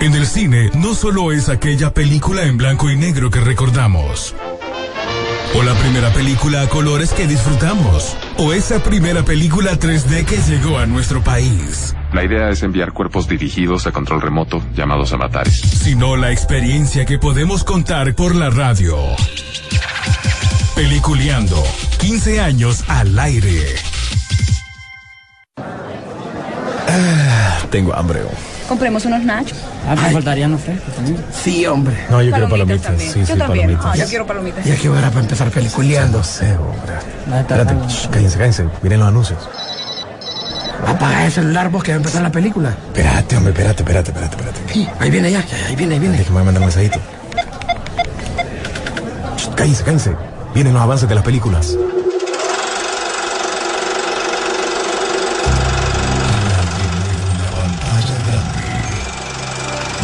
En el cine no solo es aquella película en blanco y negro que recordamos. O la primera película a colores que disfrutamos. O esa primera película 3D que llegó a nuestro país. La idea es enviar cuerpos dirigidos a control remoto llamados avatares. Sino la experiencia que podemos contar por la radio. Peliculeando. 15 años al aire. Ah, tengo hambre. Compremos unos nachos. Ah, me faltarían los frescos también. Sí, hombre. No, yo quiero palomitas. también. Sí, yo sí, también. palomitas. Ah, yo quiero palomitas. Ya que hora para empezar peliculeando. Hombre. Está Espérate, shh, cállense, cállense. Miren los anuncios. Apaga el celular vos que va a empezar la película. Espérate, hombre, espérate, espérate, espérate, espérate. Sí, ahí viene ya, ya, ahí viene, ahí viene. Déjame mandar un mensajito. Shh, Cállense, cállense. Vienen los avances de las películas.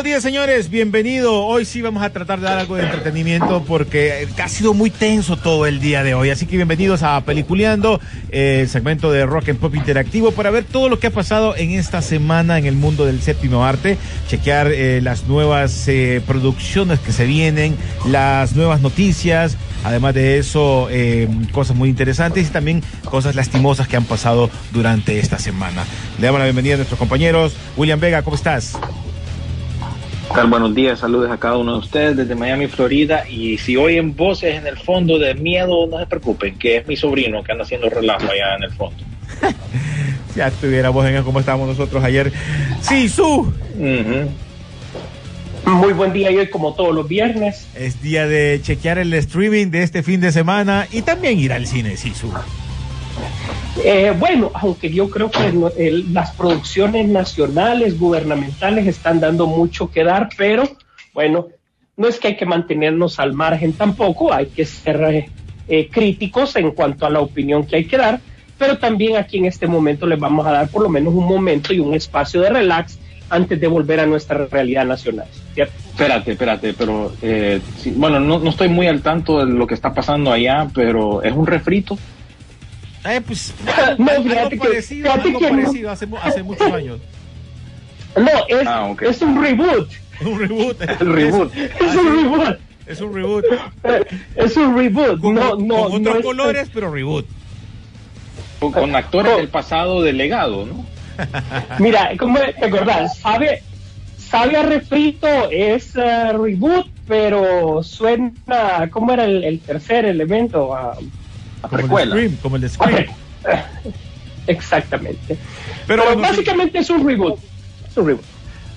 Buenos días, señores. Bienvenido. Hoy sí vamos a tratar de dar algo de entretenimiento porque ha sido muy tenso todo el día de hoy. Así que bienvenidos a Peliculeando, eh, el segmento de Rock and Pop Interactivo, para ver todo lo que ha pasado en esta semana en el mundo del séptimo arte, chequear eh, las nuevas eh, producciones que se vienen, las nuevas noticias. Además de eso, eh, cosas muy interesantes y también cosas lastimosas que han pasado durante esta semana. Le damos la bienvenida a nuestros compañeros. William Vega, ¿cómo estás? Buenos días, saludos a cada uno de ustedes desde Miami, Florida. Y si oyen voces en el fondo de miedo, no se preocupen, que es mi sobrino que anda haciendo relajo allá en el fondo. Ya estuviéramos en como estábamos nosotros ayer. Sí, su. Muy buen día y hoy como todos los viernes. Es día de chequear el streaming de este fin de semana y también ir al cine, sí, su. Eh, bueno, aunque yo creo que las producciones nacionales, gubernamentales están dando mucho que dar, pero bueno, no es que hay que mantenernos al margen tampoco, hay que ser eh, eh, críticos en cuanto a la opinión que hay que dar, pero también aquí en este momento les vamos a dar por lo menos un momento y un espacio de relax antes de volver a nuestra realidad nacional. ¿cierto? Espérate, espérate, pero eh, sí, bueno, no, no estoy muy al tanto de lo que está pasando allá, pero es un refrito. Eh, pues, No, algo fíjate que- parecido, fíjate algo que no. parecido hace, hace muchos años. No, es, Ah, ok. es un reboot. Un reboot. El reboot. Es un reboot. Es un reboot. Es un reboot. Con, no, no, con no otros es- colores, pero reboot. Con, con actores del pasado delegado, ¿no? Mira, ¿cómo te acordás? Sabe, sabe a refrito, es eh, reboot, pero suena. ¿Cómo era el, el tercer elemento? Ah, La Como el. Scream. Como el de Scream. exactamente. Pero, Pero, bueno, sí. básicamente es un reboot. Es un reboot.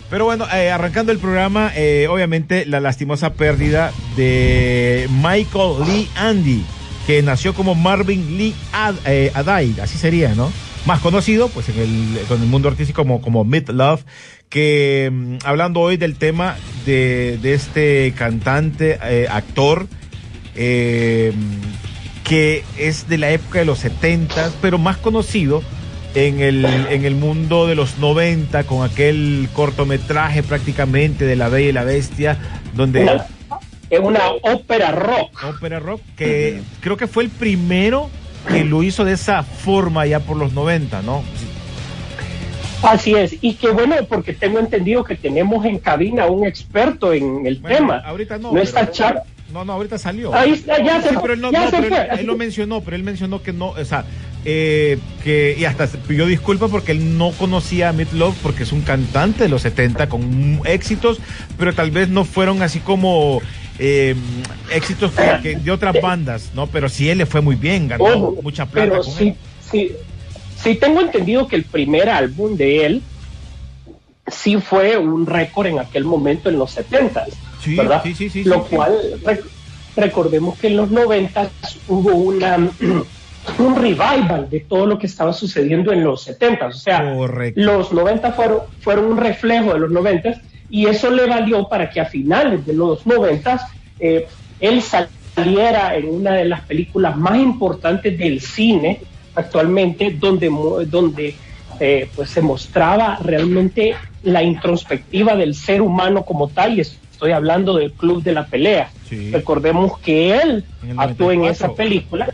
Pero bueno, eh, arrancando el programa, eh, obviamente la lastimosa pérdida de Michael Lee Andy, que nació como Marvin Lee Ad, eh, Adai, así sería, ¿no? Más conocido, pues en el, con el mundo artístico como, como Mid Love, que mm, hablando hoy del tema de, de este cantante, actor, eh, que es de la época de los 70, pero más conocido en el, en el mundo de los 90, con aquel cortometraje prácticamente de La Bella y la Bestia, donde Una- es una ópera rock. ópera rock, que creo que fue el primero que lo hizo de esa forma ya por los 90, ¿no? Así es. Y qué bueno, porque tengo entendido que tenemos en cabina un experto en el Bueno, tema. ahorita no. No está Char. No, no, ahorita salió. Ahí está, ya se Sí, pero él no, ya no, se pero él- fue. él, lo mencionó, pero él mencionó que no, o sea, eh, que, y hasta pidió disculpas porque él no conocía a Love porque es un cantante de los 70 con éxitos, pero tal vez no fueron así como eh, éxitos que- que de otras bandas, ¿no? Pero sí él le fue muy bien, ganó Ojo, mucha plata pero con sí, él. sí, sí tengo entendido que el primer álbum de él sí fue un récord en aquel momento en los 70 Sí, ¿verdad? sí, sí, sí, Lo cual re- recordemos que en los 90 hubo una, un revival de todo lo que estaba sucediendo en los 70. O sea, Correcto. los 90 fueron, fueron un reflejo de los 90 y eso le valió para que a finales de los 90 eh, él saliera en una de las películas más importantes del cine actualmente, donde, donde eh, pues se mostraba realmente la introspectiva del ser humano como tal, y estoy hablando del Club de la Pelea. Sí. Recordemos que él En actuó en 94. esa película,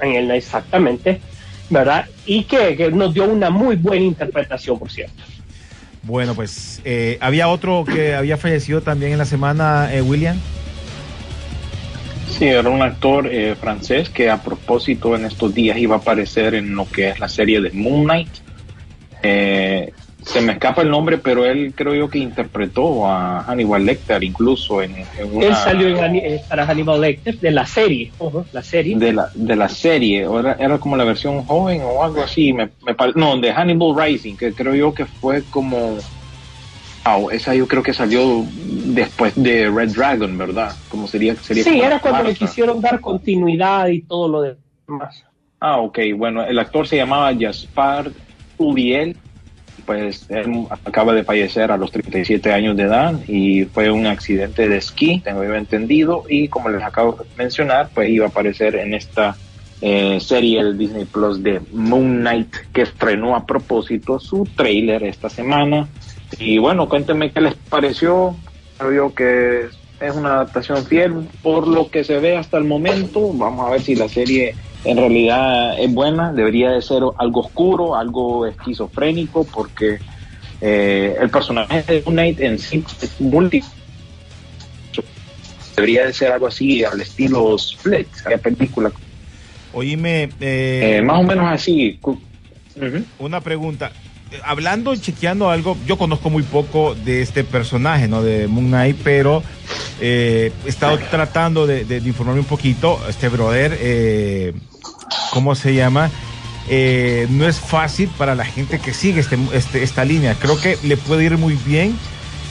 en el, exactamente, ¿verdad? Y que, que nos dio una muy buena interpretación, por cierto. Bueno, pues eh, había otro que había fallecido también en la semana, eh, William. Sí, era un actor eh, francés que a propósito en estos días iba a aparecer en lo que es la serie de Moon Knight. Se me escapa el nombre, pero él creo yo que interpretó a Hannibal Lecter incluso en, en una Él salió en, eh, para Hannibal Lecter de la serie, la serie. de la, de la serie, o era, era como la versión joven o algo así, me, no, de Hannibal Rising, que creo yo que fue como... Ah, esa yo creo que salió después de Red Dragon, ¿verdad? Como sería, sería sí, era cuando le quisieron dar continuidad y todo lo demás. Ah, ok. Bueno, el actor se llamaba Jaspar Uriel. Pues él acaba de fallecer a los 37 años de edad y fue un accidente de esquí, tengo yo entendido. Y como les acabo de mencionar, pues iba a aparecer en esta eh, serie del Disney Plus de Moon Knight, que estrenó a propósito su trailer esta semana. Y bueno, cuéntenme qué les pareció. Creo que es una adaptación fiel por lo que se ve hasta el momento. Vamos a ver si la serie en realidad es buena. Debería de ser algo oscuro, algo esquizofrénico, porque eh, el personaje de Moon Knight en sí es múltiple. Debería de ser algo así al estilo Split, la película. Oíme, eh, Eh, más o menos así. Una pregunta. Hablando y chequeando algo, yo conozco muy poco de este personaje, ¿no? De Moon Knight, pero eh, he estado tratando de, de- de informarme un poquito. Este brother, eh, ¿cómo se llama? Eh, no es fácil para la gente que sigue este, este- esta línea. Creo que le puede ir muy bien.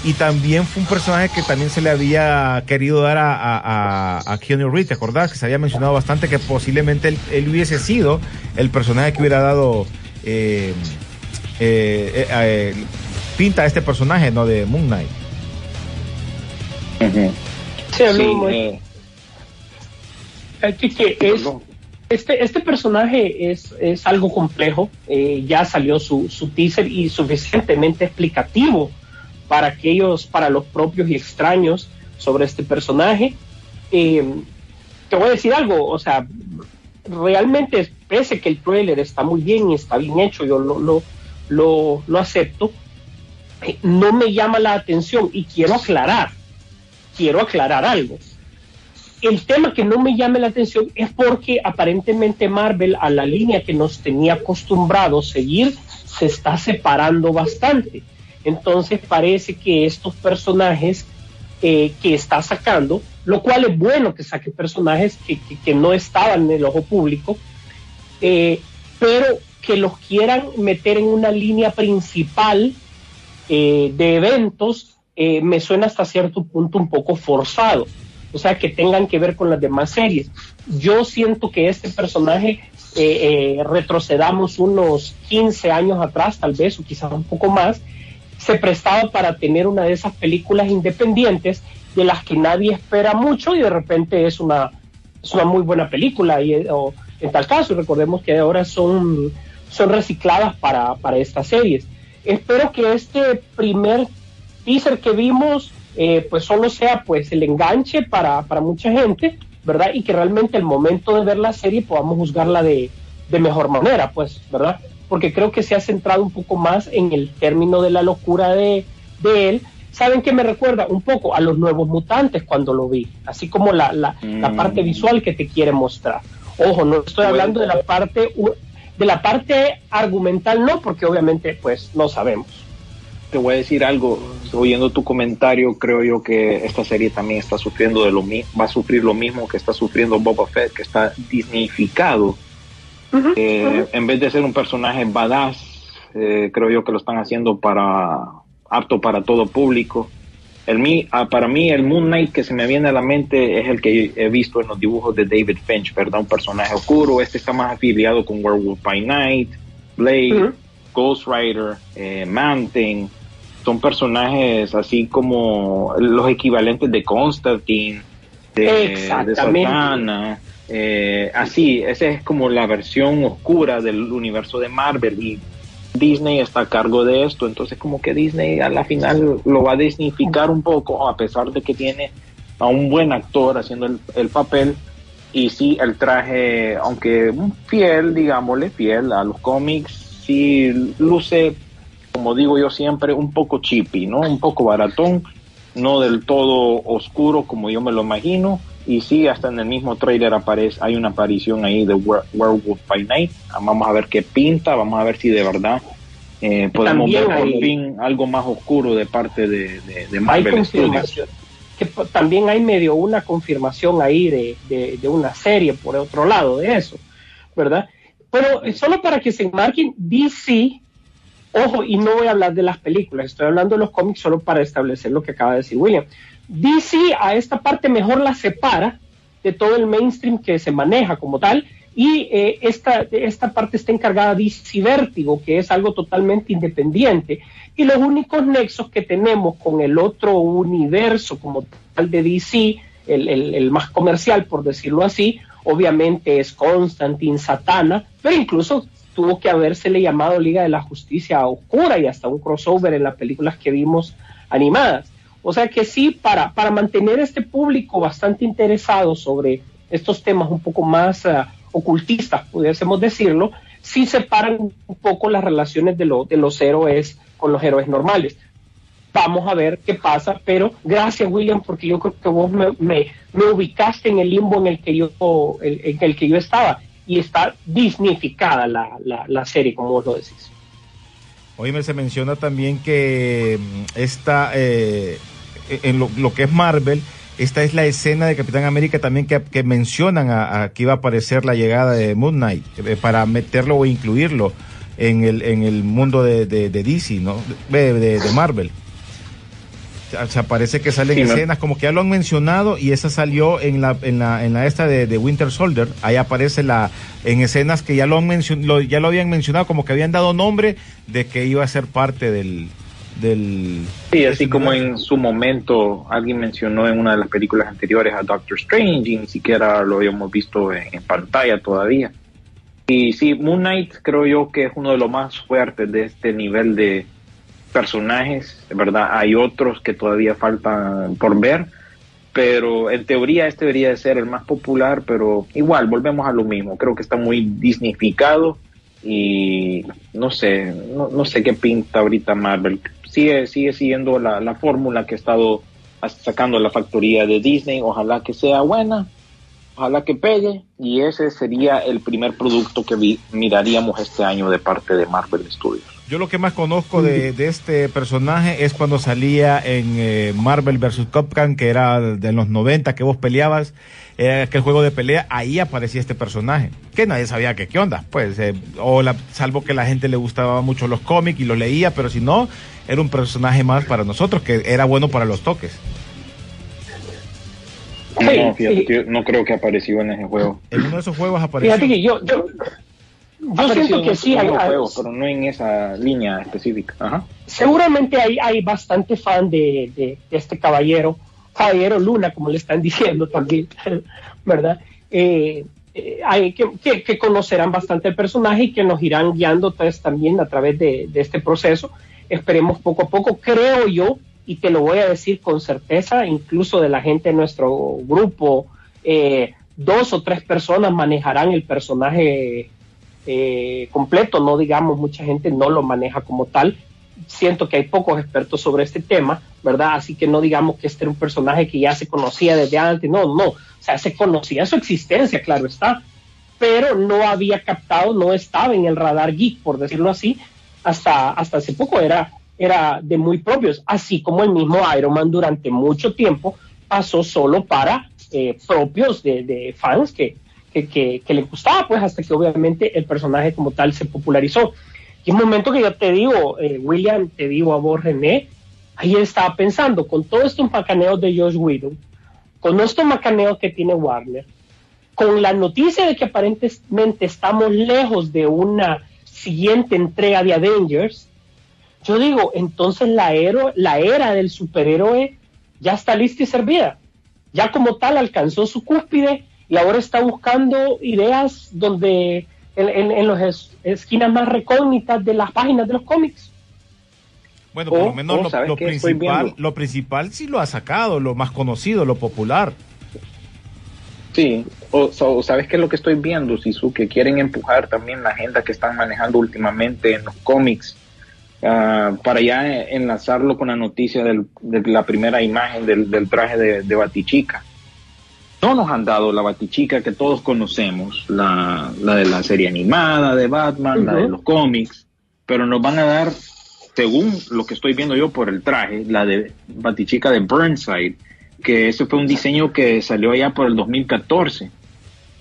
Y también fue un personaje que también se le había querido dar a, a, a, a Keanu Reeves, ¿te acordás? Que se había mencionado bastante que posiblemente él, él hubiese sido el personaje que hubiera dado eh, eh, eh, eh, pinta a este personaje, ¿no? De Moon Knight. Sí, Sí, eh, eh, que- es. Este, este personaje es, es algo complejo. eh, ya salió su, su teaser y suficientemente explicativo para aquellos, para los propios y extraños sobre este personaje. Eh, te voy a decir algo, o sea, realmente, pese que el trailer está muy bien y está bien hecho, yo lo, lo, lo, lo acepto, eh, no me llama la atención y quiero aclarar, quiero aclarar algo. El tema que no me llame la atención es porque aparentemente Marvel a la línea que nos tenía acostumbrados seguir se está separando bastante. Entonces parece que estos personajes eh, que está sacando, lo cual es bueno que saque personajes que, no estaban en el ojo público, eh, pero que los quieran meter en una línea principal eh, de eventos, me suena hasta cierto punto un poco forzado. O sea, que tengan que ver con las demás series. Yo siento que este personaje, eh, eh, retrocedamos unos 15 años atrás, tal vez, o quizás un poco más, se prestaba para tener una de esas películas independientes de las que nadie espera mucho y de repente es una, es una muy buena película. Y, eh, o, en tal caso, recordemos que ahora son, son recicladas para, para estas series. Espero que este primer teaser que vimos eh, pues solo sea pues el enganche para, para mucha gente, ¿verdad? Y que realmente el momento de ver la serie podamos juzgarla de, de mejor manera, pues, ¿verdad? Porque creo que se ha centrado un poco más en el término de la locura de, de él. ¿Saben qué me recuerda? Un poco a los nuevos mutantes cuando lo vi, así como la, la, la Mm. parte visual que te quiere mostrar. Ojo, no estoy hablando de la parte de la parte argumental, no, porque obviamente pues no sabemos. Te voy a decir algo, oyendo tu comentario, creo yo que esta serie también está sufriendo de lo mismo, va a sufrir lo mismo que está sufriendo Boba Fett, que está disneyficado. Eh, En vez de ser un personaje badass, eh, creo yo que lo están haciendo para apto para todo público. el mí, ah, para mí el Moon Knight que se me viene a la mente es el que he visto en los dibujos de David Finch, ¿verdad? Un personaje oscuro. Este está más afiliado con Werewolf by Night, Blade, Ujú. Ghost Rider, eh, Man-Thing. Son personajes así como los equivalentes de Constantine, de, de. Satana. eh, así, esa es como la versión oscura del universo de Marvel y Disney está a cargo de esto, entonces como que Disney a la final lo va a dignificar un poco, a pesar de que tiene a un buen actor haciendo el, el papel, y sí, el traje, aunque fiel, digámosle, fiel a los cómics, sí luce, como digo yo siempre, un poco chippy, ¿no? Un poco baratón, no del todo oscuro como yo me lo imagino, y sí, hasta en el mismo trailer aparece, hay una aparición ahí de Were- Werewolf by Night. Ah, Vamos a ver qué pinta, vamos a ver si de verdad eh, podemos También ver por fin algo más oscuro de parte de, de, de hay Marvel Studios. confirmación. Que también hay medio una confirmación ahí de, de- de una serie por otro lado de eso, ¿verdad? Pero eh, solo para que se enmarquen, DC, ojo, y no voy a hablar de las películas, estoy hablando de los cómics solo para establecer lo que acaba de decir William. DC a esta parte mejor la separa de todo el mainstream que se maneja como tal. Y eh, esta, esta parte está encargada de DC Vértigo, que es algo totalmente independiente. Y los únicos nexos que tenemos con el otro universo como tal de DC, el, el- el más comercial, por decirlo así, obviamente es Constantine, Satana, pero incluso tuvo que habérsele llamado Liga de la Justicia Oscura y hasta un crossover en las películas que vimos animadas. O sea que sí, para, para mantener este público bastante interesado sobre estos temas un poco más ah, ocultistas, pudiésemos decirlo, sí separan un poco las relaciones de, lo- de los héroes con los héroes normales. Vamos a ver qué pasa, pero gracias William, porque yo creo que vos me, me- me ubicaste en el limbo en el que yo, en el que yo estaba y está disnificada la, la, la serie, como vos lo decís. Oíme, se menciona también que mm, esta, eh, en lo, que es Marvel, esta es la escena de Capitán América también que, mencionan a, que iba a aparecer la llegada de Moon Knight, eh, para meterlo o incluirlo en el, en el mundo de, de, DC, ¿no? De- de Marvel. O sea, parece que salen Sí, escenas como que ya lo han mencionado y esa salió en la en la en la esta de, de Winter Soldier. Ahí aparece la en escenas que ya lo han mencion- lo- ya lo habían mencionado como que habían dado nombre de que iba a ser parte del del Sí, así como en su momento alguien mencionó en una de las películas anteriores a Doctor Strange y ni siquiera lo habíamos visto en, en pantalla todavía. Y sí, Moon Knight creo yo que es uno de los más fuertes de este nivel de personajes, ¿verdad? Hay otros que todavía faltan por ver, pero en teoría este debería de ser el más popular, pero igual volvemos a lo mismo, creo que está muy disnificado y no sé, no, no sé qué pinta ahorita Marvel. Sigue, sigue siguiendo la, la fórmula que ha estado sacando la factoría de Disney, ojalá que sea buena, ojalá que pegue y ese sería el primer producto que miraríamos este año de parte de Marvel Studios. Yo lo que más conozco de, de este personaje es cuando salía en eh, Marvel vs. Capcom, que era de los 90, que vos peleabas, era aquel juego de pelea, ahí aparecía este personaje, que nadie sabía que qué onda, pues, eh, o la, salvo que la gente le gustaba mucho los cómics y los leía, pero si no, era un personaje más para nosotros, que era bueno para los toques. Sí, no, fíjate sí. que yo no creo que apareció en ese juego. En uno de esos juegos apareció. Fíjate que yo, yo, yo siento en que sí, hay- juegos, pero no en esa línea específica. Ajá. seguramente hay, hay bastante fan de, de- de este caballero, caballero Luna, como le están diciendo también, ¿verdad? Eh, eh, hay que, que- que conocerán bastante el personaje y que nos irán guiando pues, también a través de, de este proceso. Esperemos poco a poco, creo yo, y te lo voy a decir con certeza, incluso de la gente de nuestro grupo, eh, dos o tres personas manejarán el personaje eh, completo, no digamos, mucha gente no lo maneja como tal. Siento que hay pocos expertos sobre este tema, ¿verdad? Así que no digamos que este era un personaje que ya se conocía desde antes, no, no, o sea, se conocía su existencia, claro está, pero no había captado, no estaba en el radar geek, por decirlo así, hasta, hasta hace poco era, era de muy propios, así como el mismo Iron Man durante mucho tiempo pasó solo para eh, propios de, de fans que, que, que, que le gustaba, pues hasta que obviamente el personaje como tal se popularizó. Y un momento que yo te digo, eh, William, te digo a vos, René, ahí estaba pensando, con todo estos macaneos de Josh Whedon, con estos macaneos que tiene Warner, con la noticia de que aparentemente estamos lejos de una siguiente entrega de Avengers, yo digo, entonces la, la era del superhéroe ya está lista y servida. Ya como tal alcanzó su cúspide y ahora está buscando ideas donde en, en, las esquinas más recógnitas de las páginas de los cómics. Bueno, por lo menos lo, principal, lo principal sí lo ha sacado, lo más conocido, lo popular. Sí, o, sabes qué es lo que estoy viendo, Sisu, que quieren empujar también la agenda que están manejando últimamente en los cómics Ah, para ya enlazarlo con la noticia de la primera imagen del, traje de, Batichica. No nos han dado la Batichica que todos conocemos, la, de la serie animada de Batman, la de los cómics, pero nos van a dar, según lo que estoy viendo yo por el traje, la de Batichica de Burnside, que ese fue un diseño que salió allá por el 2014.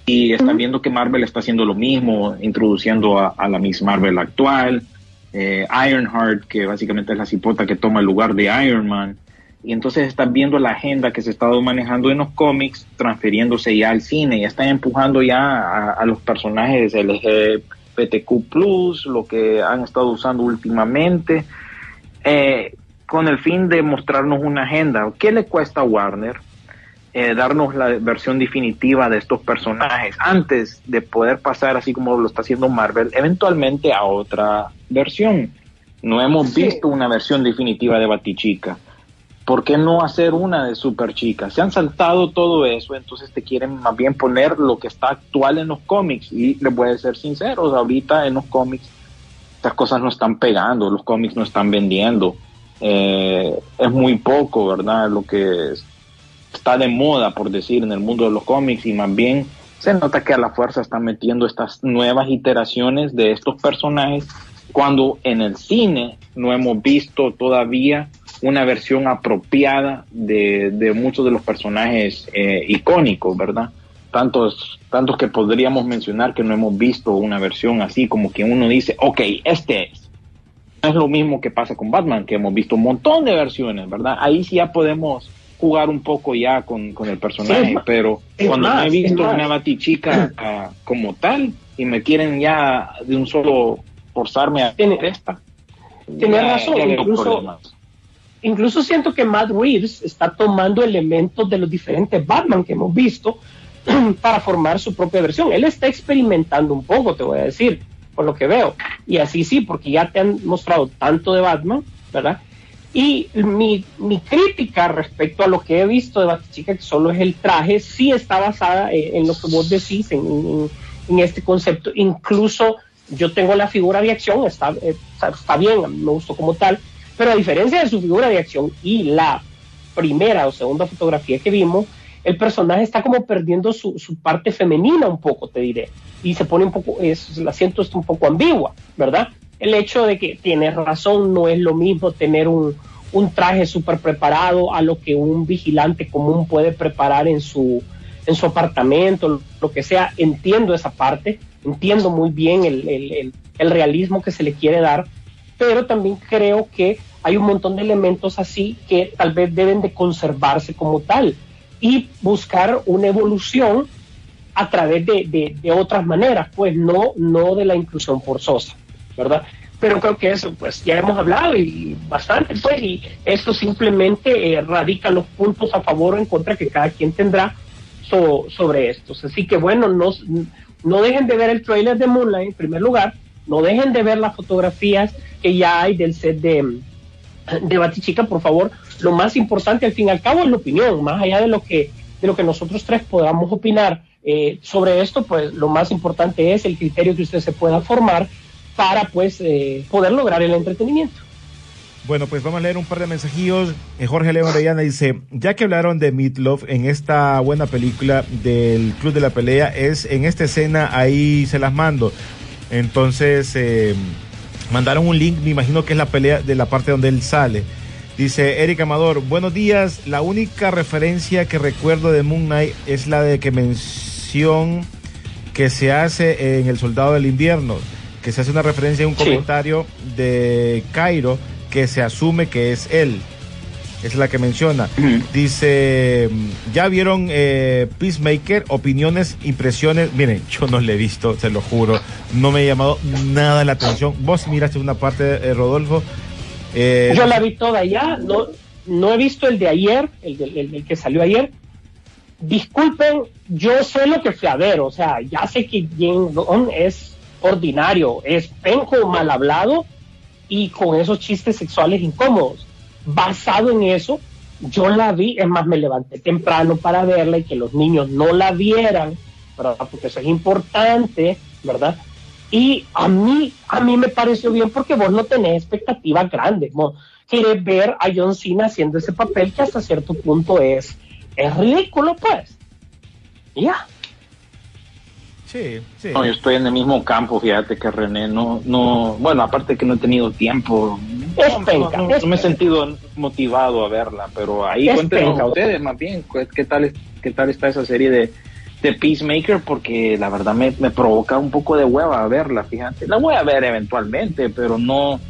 Y están viendo que Marvel está haciendo lo mismo, introduciendo a, a la Miss Marvel actual, eh, Ironheart, que básicamente es la cipota que toma el lugar de Iron Man. Y entonces están viendo la agenda que se ha estado manejando en los cómics, transfiriéndose ya al cine, ya están empujando ya a, los personajes LGBTQ, lo que han estado usando últimamente, eh, con el fin de mostrarnos una agenda. ¿Qué le cuesta a Warner? Eh, darnos la versión definitiva de estos personajes antes de poder pasar, así como lo está haciendo Marvel, eventualmente a otra versión. No hemos visto una versión definitiva de Batichica. ¿Por qué no hacer una de Super Chica? Se han saltado todo eso, entonces te quieren más bien poner lo que está actual en los cómics. Y les voy a ser sinceros, ahorita en los cómics estas cosas no están pegando, los cómics no están vendiendo. Eh, es muy poco, ¿verdad? Lo que está de moda, por decir, en el mundo de los cómics y más bien se nota que a la fuerza están metiendo estas nuevas iteraciones de estos personajes cuando en el cine no hemos visto todavía una versión apropiada de, muchos de los personajes eh, icónicos, ¿verdad? Tantos, tantos que podríamos mencionar que no hemos visto una versión así como que uno dice, ok, este es. No es lo mismo que pasa con Batman, que hemos visto un montón de versiones, ¿verdad? Ahí sí ya podemos jugar un poco ya con, el personaje, pero cuando no he visto una batichica uh, como tal y me quieren ya de un solo forzarme a Tiene, esta. Tienes razón, incluso, incluso siento que Matt Reeves está tomando elementos de los diferentes Batman que hemos visto para formar su propia versión. Él está experimentando un poco, te voy a decir, por lo que veo. Y así sí, porque ya te han mostrado tanto de Batman, ¿verdad? Y mi, mi, crítica respecto a lo que he visto de Batichica, que solo es el traje, sí está basada eh, en, lo que vos decís, en, este concepto. Incluso yo tengo la figura de acción, está, eh, está bien, me gustó como tal, pero a diferencia de su figura de acción y la primera o segunda fotografía que vimos, el personaje está como perdiendo su, su parte femenina un poco, te diré, y se pone un poco, es, la siento está un poco ambigua, ¿verdad? El hecho de que tienes razón, no es lo mismo tener un, traje súper preparado a lo que un vigilante común puede preparar en su, en su apartamento, lo que sea. Entiendo esa parte, entiendo muy bien el, realismo que se le quiere dar, pero también creo que hay un montón de elementos así que tal vez deben de conservarse como tal y buscar una evolución a través de, de otras maneras, pues no, no de la inclusión forzosa. Pero creo que eso, pues ya hemos hablado y bastante, pues, y eso simplemente eh, radica los puntos a favor o en contra que cada quien tendrá sobre estos. Así que bueno, no, no dejen de ver el trailer de Moonlight en primer lugar, no dejen de ver las fotografías que ya hay del set de, de Batichica, por favor. Lo más importante al fin y al cabo es la opinión, más allá de lo que, de lo que nosotros tres podamos opinar eh, sobre esto, pues lo más importante es el criterio que usted se pueda formar para pues eh, poder lograr el entretenimiento. Bueno, pues vamos a leer un par de mensajillos. Eh, Jorge León Orellana dice, ya que hablaron de Meatloaf en esta buena película del Club de la Pelea, es en esta escena, ahí se las mando. Entonces, eh, mandaron un link, me imagino que es la pelea de la parte donde él sale. Dice Eric Amador, buenos días, la única referencia que recuerdo de Moon Knight es la de que mención que se hace en El Soldado del Invierno que se hace una referencia a un comentario de Cairo que se asume que es él. es la que menciona. Dice, ¿ya vieron eh, Peacemaker? Opiniones, impresiones. Miren, yo no le he visto, se lo juro. No me ha llamado nada la atención. Vos miraste una parte, eh, Rodolfo. Eh, Yo la vi toda ya, no, no he visto el de ayer, el, del- el- el que salió ayer. Disculpen, yo sé lo que fui a ver, o sea, ya sé que James Gunn es ordinario, es penco mal hablado y con esos chistes sexuales incómodos. Basado en eso, yo la vi, es más, me levanté temprano para verla y que los niños no la vieran, ¿verdad? Porque eso es importante, ¿verdad? Y a mí, a mí me pareció bien porque vos no tenés expectativas grandes, ¿no? Querés ver a John Cena haciendo ese papel que hasta cierto punto es, es ridículo, pues. Ya. Sí, sí. No, yo estoy en el mismo campo, fíjate que René, no, no, bueno, aparte que no he tenido tiempo, Es no, penca, no- es no me he sentido motivado a verla, pero ahí cuéntenos a ustedes más bien, ¿qué, qué tal, es- qué tal está esa serie de, de Peacemaker, porque la verdad me, me provoca un poco de hueva verla, fíjate, la voy a ver eventualmente, pero no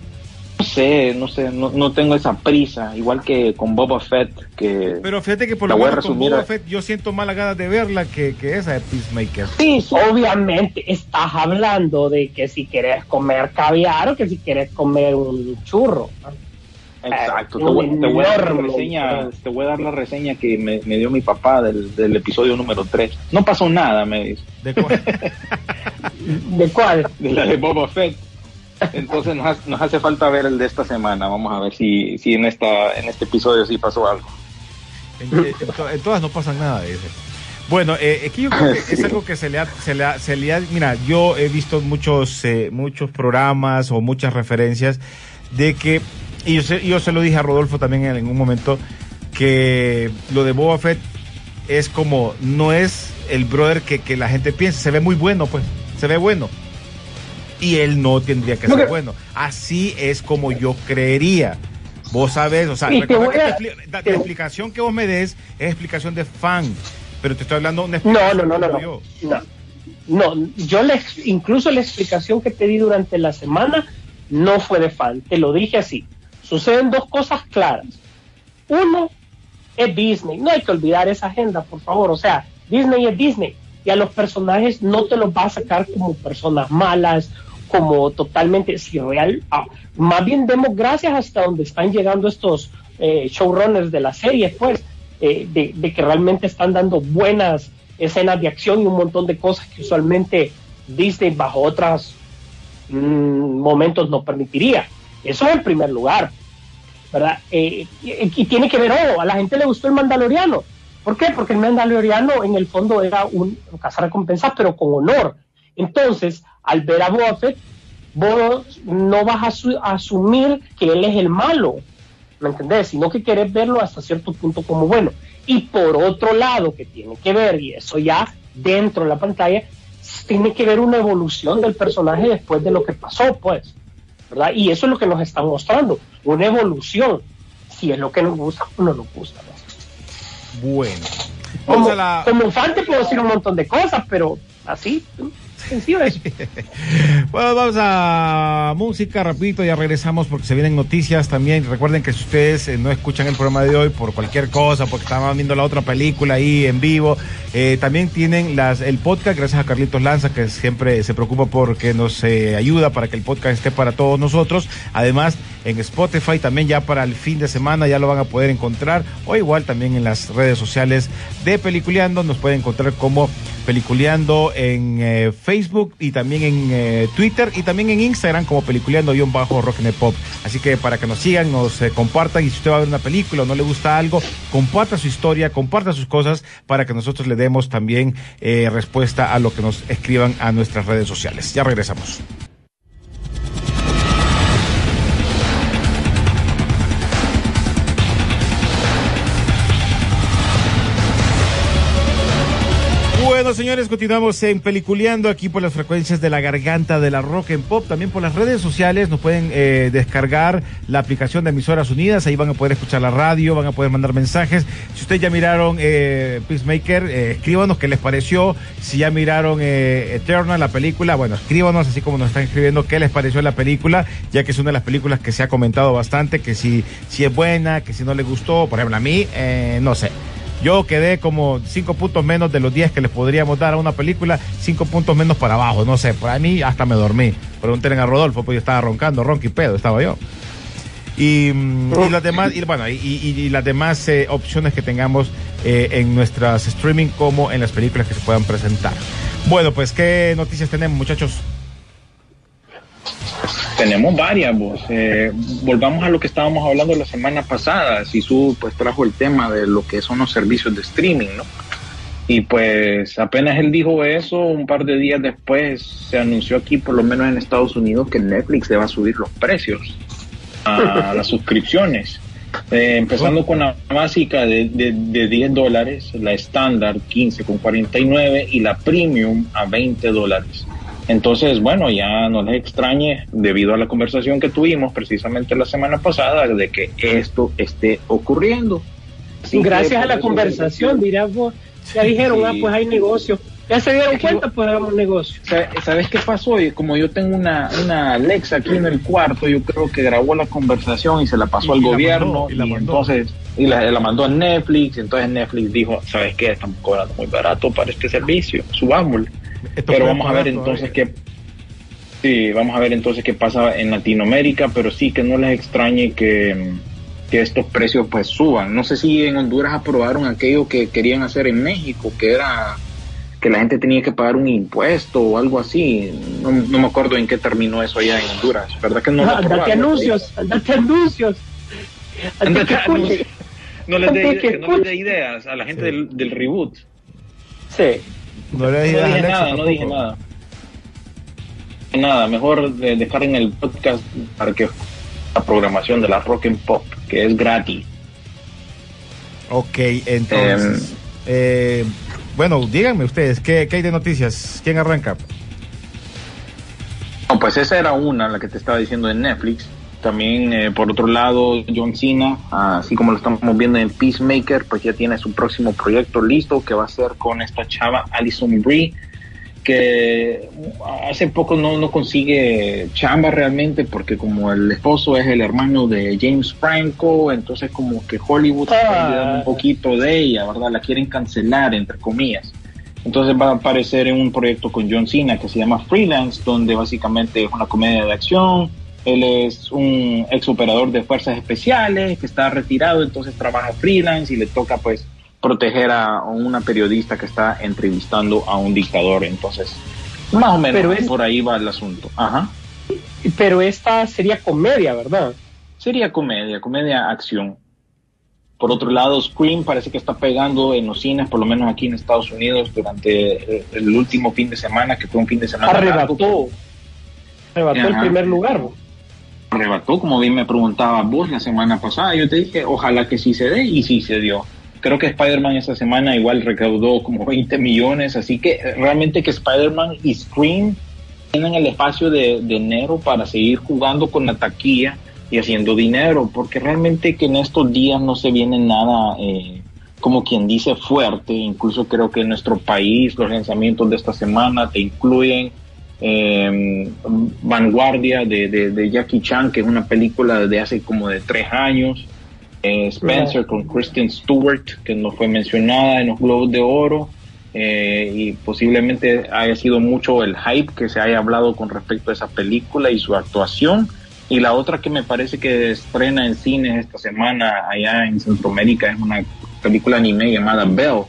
sé, no sé, no, no tengo esa prisa, igual que con Boba Fett, que... Pero fíjate que por La lo voy a menos con Boba Fett yo siento más la ganas de verla que, que esa de Peacemaker. Sí, obviamente estás hablando de que si quieres comer caviar o que si quieres comer un churro. Exacto, Eh, te voy, te voy a dar la enorme reseña, te voy a dar la reseña que me, me dio mi papá del, del episodio número 3. No pasó nada, me dice, ¿De cuál? ¿De cuál? de la de Boba Fett. Entonces nos, hace- nos hace falta ver el de esta semana. Vamos a ver si, si en esta en este episodio sí pasó algo. En, en to- en todas no pasa nada, dice. Bueno, eh, es que yo creo que es algo que se le ha, se le ha, se le ha- mira, yo he visto muchos, eh, muchos programas o muchas referencias de que, y yo, se, yo se lo dije a Rodolfo también en algún momento, que lo de Boba Fett es como, no es el brother que, que la gente piensa, se ve muy bueno, pues, se ve bueno. Y él no tendría que ser bueno. Así es como yo creería. Vos sabés, o sea, te que a- te la, explicación que vos me des es explicación de fan, pero te estoy hablando de una No, explicación no, no, no, yo. No, no yo le, incluso la explicación que te di durante la semana no fue de fan, te lo dije así. Suceden dos cosas claras. Uno es Disney, no hay que olvidar esa agenda, por favor. O sea, Disney es Disney y a los personajes no te los va a sacar como personas malas, como totalmente si real. ah, más bien demos gracias hasta donde están llegando estos eh, showrunners de la serie, pues, eh, de, que realmente están dando buenas escenas de acción y un montón de cosas que usualmente Disney bajo otros momentos no permitiría. Eso en primer lugar, ¿verdad? Eh, y, tiene que ver, oh, a la gente le gustó el Mandaloriano. ¿Por qué? Porque el Mandaloriano en el fondo era un, un cazarrecompensas, pero con honor. Entonces, al ver a Boba Fett, vos no vas a, su- a asumir que él es el malo, ¿me entendés? Sino que querés verlo hasta cierto punto como bueno. Y por otro lado, que tiene que ver, y eso ya dentro de la pantalla, tiene que ver una evolución del personaje después de lo que pasó, pues, ¿verdad? Y eso es lo que nos están mostrando, una evolución. Si es lo que nos gusta o no nos gusta. ¿no? Bueno, Como, la. como fan te puedo decir un montón de cosas, pero así. Bueno, vamos a música rapidito, ya regresamos porque se vienen noticias también. Recuerden que si ustedes eh, no escuchan el programa de hoy por cualquier cosa, porque estaban viendo la otra película ahí en vivo, eh, también tienen las el podcast, gracias a Carlitos Lanza, que siempre se preocupa porque nos eh, ayuda para que el podcast esté para todos nosotros. Además, en Spotify también ya para el fin de semana ya lo van a poder encontrar, o igual también en las redes sociales de Peliculeando, nos pueden encontrar como Peliculeando en eh, Facebook y también en eh, Twitter y también en Instagram como Peliculeando-Rock and Pop. Así que para que nos sigan, nos eh, compartan y si usted va a ver una película o no le gusta algo, comparta su historia, comparta sus cosas para que nosotros le demos también respuesta a lo que nos escriban a nuestras redes sociales. Ya regresamos. Señores, continuamos en Peliculeando aquí por las frecuencias de la garganta de la Rock and Pop. También por las redes sociales nos pueden eh, descargar la aplicación de Emisoras Unidas. Ahí van a poder escuchar la radio, van a poder mandar mensajes. Si ustedes ya miraron eh, Peacemaker, eh, escríbanos qué les pareció. Si ya miraron eh, Eternal, la película, bueno, escríbanos así como nos están escribiendo qué les pareció la película, ya que es una de las películas que se ha comentado bastante, que si, si es buena, que si no les gustó. Por ejemplo, a mí, no sé. Yo quedé como cinco puntos menos de los 10 que les podríamos dar a una película, cinco puntos menos para abajo, no sé, para mí hasta me dormí. Pregunten a Rodolfo, pues yo estaba roncando, ronqui pedo, estaba yo. Y, mm, y las demás, y, bueno, y las demás eh, opciones que tengamos eh, en nuestras streaming como en las películas que se puedan presentar. Bueno, pues, ¿qué noticias tenemos, muchachos? Tenemos varias, vos. Eh, volvamos a lo que estábamos hablando la semana pasada. Sisu pues trajo el tema de lo que son los servicios de streaming, ¿no? Y pues apenas él dijo eso, un par de días después se anunció aquí, por lo menos en Estados Unidos, que Netflix le va a subir los precios a las suscripciones. Eh, empezando con la básica de, de, de 10 dólares, la estándar 15 con 49 y la premium a 20 dólares. Entonces, bueno, ya no les extrañe, debido a la conversación que tuvimos precisamente la semana pasada, de que esto esté ocurriendo. Que Gracias a la conversación, dirás vos. Ya dijeron, Sí. ah, pues hay negocio. Ya se dieron cuenta, pues hagamos negocio. Sa- ¿Sabes qué pasó? Como yo tengo una, una Alexa aquí en el cuarto, yo creo que grabó la conversación y se la pasó Y- al y la gobierno mandó, y la entonces y la, la mandó a Netflix. Entonces Netflix dijo, ¿sabes qué? Estamos cobrando muy barato para este servicio, subámosle. Esto Pero vamos a ver entonces qué sí, vamos a ver entonces qué pasa en Latinoamérica, pero sí que no les extrañe que, que estos precios pues suban. No sé si en Honduras aprobaron aquello que querían hacer en México, que era que la gente tenía que pagar un impuesto o algo así. No, no me acuerdo en qué terminó eso allá en Honduras. ¿Verdad que no Ah, anuncios, andate anuncios. Andate anuncios. No les dé no les dé escuche. ideas a la gente Sí. del, del reboot. Sí. No le dije Alexa nada, no dije nada. Nada, mejor de dejar en el podcast para que la programación de la Rock and Pop, que es gratis. Ok, entonces. eh, bueno, díganme ustedes, ¿qué, qué hay de noticias? ¿Quién arranca? No, pues esa era una, la que te estaba diciendo de Netflix. También, eh, por otro lado, John Cena, así como lo estamos viendo en Peacemaker, pues ya tiene su próximo proyecto listo, que va a ser con esta chava Alison Brie, que hace poco no, no consigue chamba realmente, porque como el esposo es el hermano de James Franco, entonces como que Hollywood está Ah. olvidando un poquito de ella, ¿verdad? La quieren cancelar, entre comillas. Entonces va a aparecer en un proyecto con John Cena que se llama Freelance, donde básicamente es una comedia de acción. Él es un ex operador de fuerzas especiales que está retirado, entonces trabaja freelance y le toca pues proteger a una periodista que está entrevistando a un dictador. Entonces, más o menos Pero es- por ahí va el asunto. Ajá. Pero esta sería comedia, ¿verdad? Sería comedia, comedia acción. Por otro lado, Scream parece que está pegando en los cines, por lo menos aquí en Estados Unidos, durante eh, el último fin de semana, que fue un fin de semana. largo. Arrebató. Arrebató el primer lugar. ¿no? Arrebató, como bien me preguntaba vos la semana pasada. Yo te dije, ojalá que sí se dé, y sí se dio. Creo que Spider-Man esa semana igual recaudó como 20 millones, así que realmente que Spider-Man y Scream tienen el espacio de, de enero para seguir jugando con la taquilla y haciendo dinero, porque realmente que en estos días no se viene nada, eh, como quien dice, fuerte. Incluso creo que en nuestro país los lanzamientos de esta semana te incluyen eh, Vanguardia de, de, de Jackie Chan, que es una película de hace como de tres años. Eh, Spencer con Kristen Stewart, que no fue mencionada en los Globos de Oro. eh, y posiblemente haya sido mucho el hype que se haya hablado con respecto a esa película y su actuación. Y la otra que me parece que estrena en cines esta semana allá en Centroamérica es una película anime llamada Bell.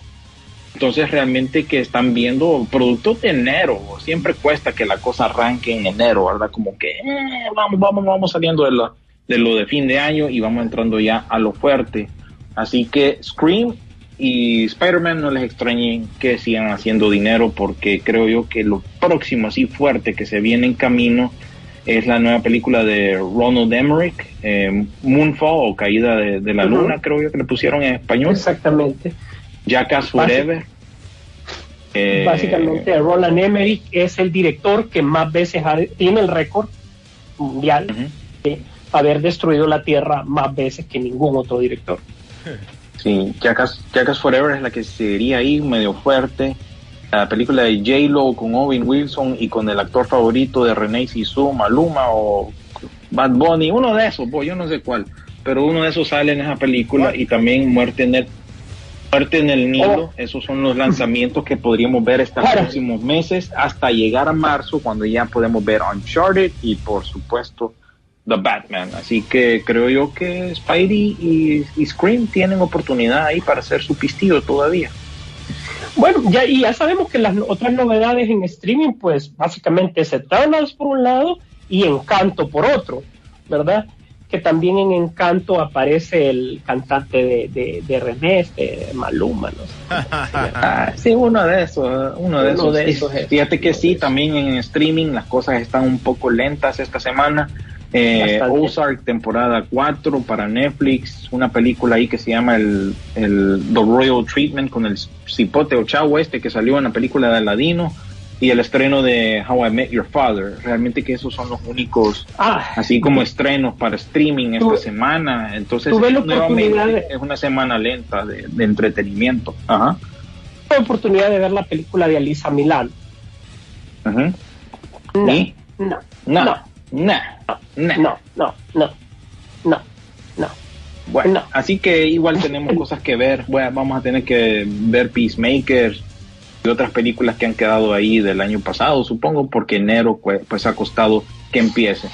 Entonces realmente que están viendo productos de enero. Siempre cuesta que la cosa arranque en enero, ¿verdad? Como que eh, vamos, vamos, vamos saliendo de lo, de lo de fin de año y vamos entrando ya a lo fuerte. Así que Scream y Spider-Man no les extrañen que sigan haciendo dinero porque creo yo que lo próximo así fuerte que se viene en camino es la nueva película de Ronald Emmerich, eh, Moonfall o Caída de, de la. Luna, creo yo que le pusieron en español. Exactamente. Jackass Forever. Eh, Básicamente, Roland Emmerich es el director que más veces ha- tiene el récord mundial de haber destruido la Tierra más veces que ningún otro director. Sí, Jackass, Jackass Forever es la que sería ahí medio fuerte. La película de J-Lo con Owen Wilson y con el actor favorito de René Sisu, Maluma o Bad Bunny, uno de esos, bo, yo no sé cuál, pero uno de esos sale en esa película y también Muerte en el, Muerte en el Nilo. Oh. Esos son los lanzamientos que podríamos ver estos Claro. próximos meses hasta llegar a marzo cuando ya podemos ver Uncharted y por supuesto The Batman. Así que creo yo que Spidey y, y Scream tienen oportunidad ahí para hacer su pistillo todavía. Bueno, ya, y ya sabemos que las otras novedades en streaming, pues básicamente es Eternals por un lado y Encanto por otro, ¿verdad? Que también en Encanto aparece el cantante de, de, de René, este Maluma, no sé. Ah, sí, uno de esos, uno de Uno esos. de. Fíjate que sí, también en streaming las cosas están un poco lentas esta semana. Eh. Ozark temporada 4 para Netflix, una película ahí que se llama el, el The Royal Treatment con el cipote o chavo este que salió en la película de Aladino y el estreno de How I Met Your Father. Realmente que esos son los únicos Ah, así como estrenos para streaming esta semana. Entonces, nuevamente, es una semana lenta de, de entretenimiento. Ajá. tuve oportunidad de ver la película de Alisa Milán. Ajá. No, ¿Y? no, No, no, no, no, no, no, no, no, no. Bueno, no. así que igual tenemos cosas que ver. Bueno, vamos a tener que ver Peacemaker y otras películas que han quedado ahí del año pasado, supongo, porque enero pues, pues ha costado que empiece.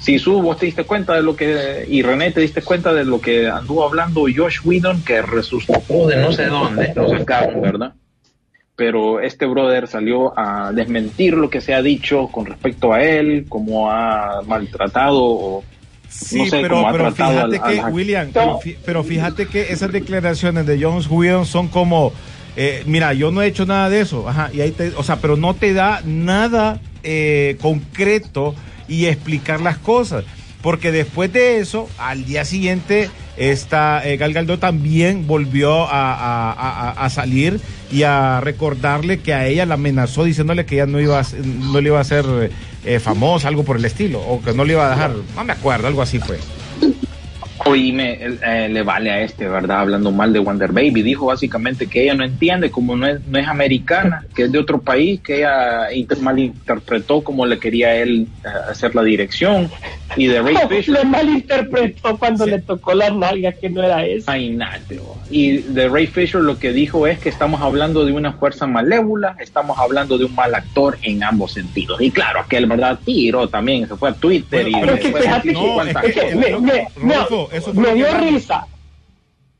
Si su vos te diste cuenta de lo que, y René te diste cuenta de lo que anduvo hablando Josh Whedon, que resucitó de no sé dónde, lo sacaron, ¿verdad? Pero este brother salió a desmentir lo que se ha dicho con respecto a él, cómo ha maltratado o Sí, no sé pero, pero fíjate al- que, al- William, pero fíjate que esas declaraciones de Jones Whedon son como, eh, mira, yo no he hecho nada de eso, ajá, y ahí te, o sea, pero no te da nada eh, concreto y explicar las cosas. Porque después de eso, al día siguiente, esta eh, Gal Gadot también volvió a, salir y a recordarle que a ella la amenazó diciéndole que ella no iba a, ser- no le iba a hacer eh, famosa, algo por el estilo, o que no le iba a dejar, no me acuerdo, algo así fue. Oíme, eh, le vale a este, ¿verdad? Hablando mal de Wonder Baby. Dijo básicamente que ella no entiende, como no es, no es americana, que es de otro país, que ella inter- malinterpretó como le quería él eh, hacer la dirección. Y de Ray Fisher. Lo malinterpretó cuando le tocó la nalga que no era eso. Ay, nada, tío. Y de Ray Fisher lo que dijo es que estamos hablando de una fuerza malévola, estamos hablando de un mal actor en ambos sentidos. Y claro, aquel, ¿verdad? Tiro también, se fue a Twitter Bueno, y pero es que fíjate que- cuánta es que- gente. me, me- Rodolfo, no, eso me dio risa,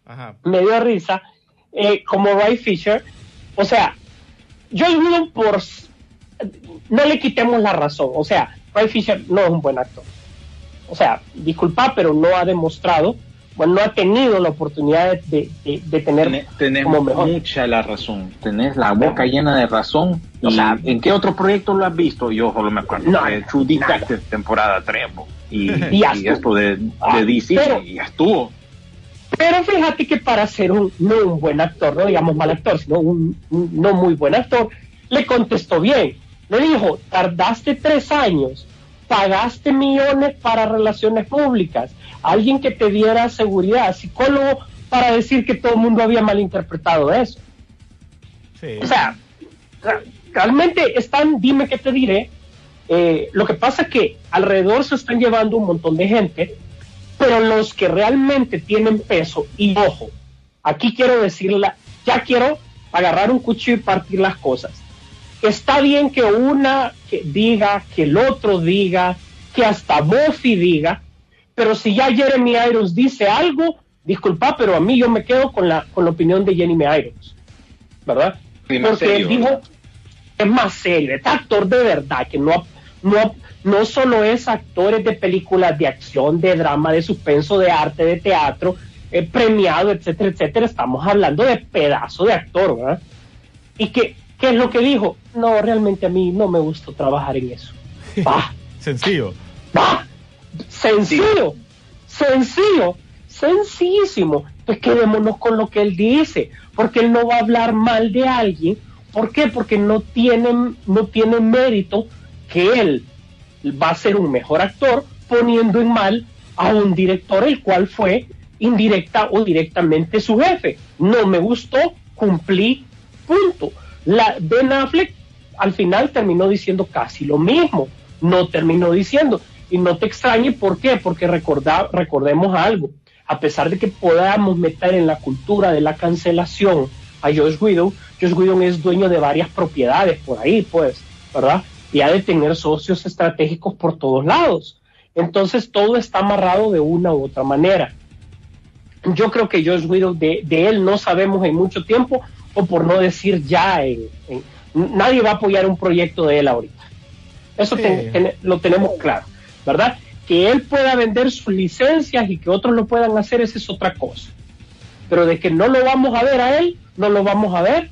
Ajá. me dio risa, eh, como Ray Fisher, o sea, Josh Whedon por no le quitemos la razón, o sea, Ray Fisher no es un buen actor, o sea, disculpa, pero no ha demostrado, bueno, no ha tenido la oportunidad de, de- de tener Tene- tenés como mejor. mucha la razón, tenés la boca llena de razón. O Y sea, ¿En qué otro proyecto lo has visto? Yo solo me acuerdo No, de True Detective, temporada 3, bo. y, Y ya y estuvo. esto de, Ah, DC, pero- y ya estuvo. Pero fíjate que para ser un, no un buen actor, no digamos mal actor, sino un, un no muy buen actor, le contestó bien. Le dijo, tardaste tres años, pagaste millones para relaciones públicas, alguien que te diera seguridad, psicólogo, para decir que todo el mundo había malinterpretado eso. Sí. O sea, realmente están, dime qué te diré. Eh, lo que pasa es que alrededor se están llevando un montón de gente, pero los que realmente tienen peso, y ojo, aquí quiero decirla, ya quiero agarrar un cuchillo y partir las cosas. Está bien que una que diga, que el otro diga, que hasta Buffy diga, pero si ya Jeremy Irons dice algo, disculpa, pero a mí yo me quedo con la, con la opinión de Jeremy Irons, ¿verdad? Porque serio, dijo, es más serio, es actor de verdad, que no, no, no solo es actores de películas de acción, de drama, de suspenso, de arte, de teatro, eh, premiado, etcétera, etcétera. Estamos hablando de pedazo de actor, ¿verdad? ¿Y qué, qué es lo que dijo? No, realmente a mí no me gustó trabajar en eso. Bah, Sencillo. bah, sencillo, sencillo, sencillísimo. Pues quedémonos con lo que él dice, porque él no va a hablar mal de alguien ¿Por qué? Porque no tiene, no tiene mérito que él va a ser un mejor actor poniendo en mal a un director el cual fue indirecta o directamente su jefe. No me gustó, cumplí, punto. La Ben Affleck al final terminó diciendo casi lo mismo, no terminó diciendo. Y no te extrañe, ¿por qué? Porque recorda, recordemos algo, a pesar de que podamos meter en la cultura de la cancelación a Josh Whedon, Josh Whedon es dueño de varias propiedades por ahí, pues, ¿verdad? Y ha de tener socios estratégicos por todos lados. Entonces todo está amarrado de una u otra manera. Yo creo que Josh Whedon, de, de él no sabemos en mucho tiempo, o por no decir ya, en, nadie va a apoyar un proyecto de él ahorita. Eso lo tenemos claro, ¿verdad? Que él pueda vender sus licencias y que otros lo puedan hacer, esa es otra cosa. Pero de que no lo vamos a ver a él, no lo vamos a ver.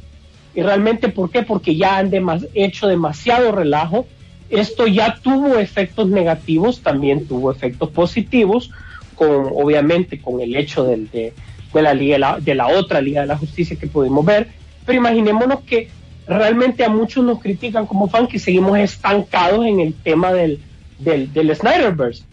Y realmente, ¿por qué? Porque ya han hecho demasiado relajo. Esto ya tuvo efectos negativos, también tuvo efectos positivos, con obviamente con el hecho de, de la, liga, de la otra Liga de la Justicia que pudimos ver, pero imaginémonos que realmente a muchos nos critican como fan que seguimos estancados en el tema del, del, del Snyderverse,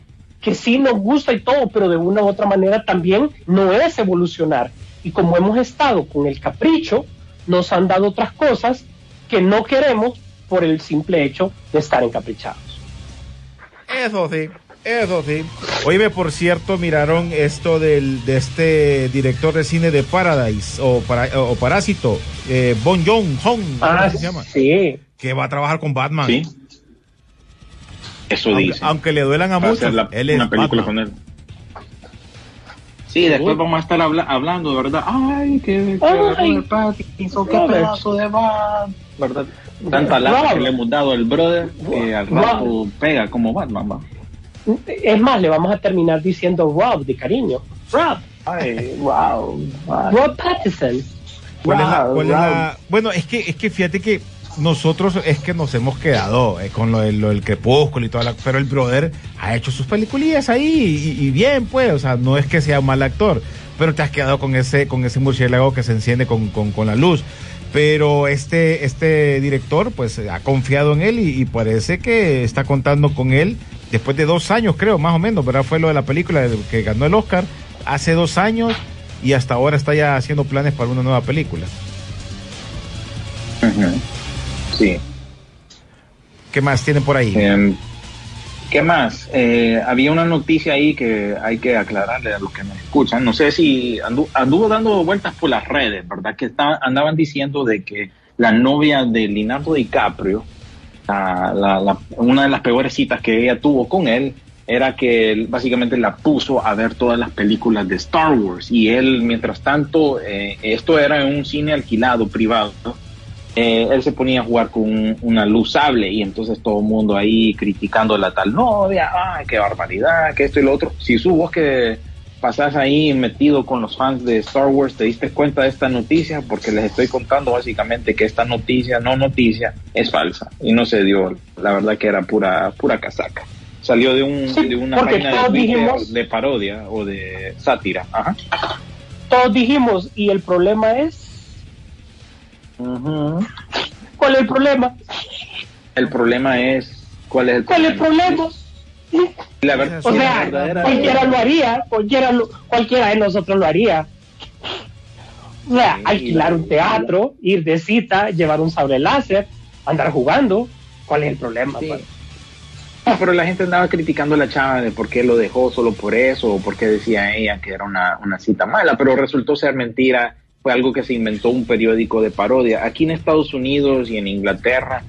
que sí nos gusta y todo, pero de una u otra manera también no es evolucionar. Y como hemos estado con el capricho, nos han dado otras cosas que no queremos por el simple hecho de estar encaprichados. Eso sí. Eso sí. Oye, por cierto, miraron esto del, de este director de cine de Paradise o, o Parásito, eh, Bon Jong Hong, ah, se llama? Sí. Que va a trabajar con Batman. Sí. Eso aunque, dice. Aunque le duelan a muchos, él es una película con él. Sí, después vamos a estar habla hablando, ¿verdad? Ay, qué, qué, Pattinson, qué pedazo de Batman, ¿verdad? Tanta lata que le hemos dado al brother que al rato pega como Batman, va. Es más, le vamos a terminar diciendo Rob de cariño. Rob. Ay, wow. Rob Pattinson. Bueno, es que, es que fíjate que nosotros es que nos hemos quedado eh, con lo, del crepúsculo y toda la, pero el brother ha hecho sus peliculillas ahí y, bien pues, o sea, no es que sea un mal actor, pero te has quedado con ese, con ese murciélago que se enciende con, con, la luz. Pero este, este director pues ha confiado en él y, parece que está contando con él después de dos años, creo, más o menos, ¿verdad? Fue lo de la película que ganó el Oscar hace dos años y hasta ahora está ya haciendo planes para una nueva película. Sí. ¿Qué más tienen por ahí? Em, ¿Qué más? Eh, había una noticia ahí que hay que aclararle a los que nos escuchan. No sé si anduvo dando vueltas por las redes, ¿verdad? Que andaban diciendo de que la novia de Leonardo DiCaprio, una de las peores citas que ella tuvo con él era que él básicamente la puso a ver todas las películas de Star Wars y él mientras tanto eh, esto era en un cine alquilado privado eh, él se ponía a jugar con una luz sable y entonces todo el mundo ahí criticando la tal novia, ay, qué barbaridad, que esto y lo otro. Si su vos que pasás ahí metido con los fans de Star Wars, te diste cuenta de esta noticia, porque les estoy contando básicamente que esta noticia, no noticia, es falsa y no se dio. La verdad que era pura, pura casaca. Salió de, un, de una página de, de parodia o de sátira. Ajá. Todos dijimos, y el problema es. ¿Cuál es el problema? El problema es. ¿Cuál es el ¿Cuál problema? ¿Cuál es el problema? La verdad, o sea, cualquiera lo haría, cualquiera, cualquiera de nosotros lo haría. O sea, alquilar un teatro, ir de cita, llevar un sable láser, andar jugando. ¿Cuál es el problema? Pues? pero la gente andaba criticando a la chava de por qué lo dejó solo por eso, o por qué decía ella que era una, una cita mala, pero resultó ser mentira. Fue algo que se inventó un periódico de parodia. Aquí en Estados Unidos y en Inglaterra,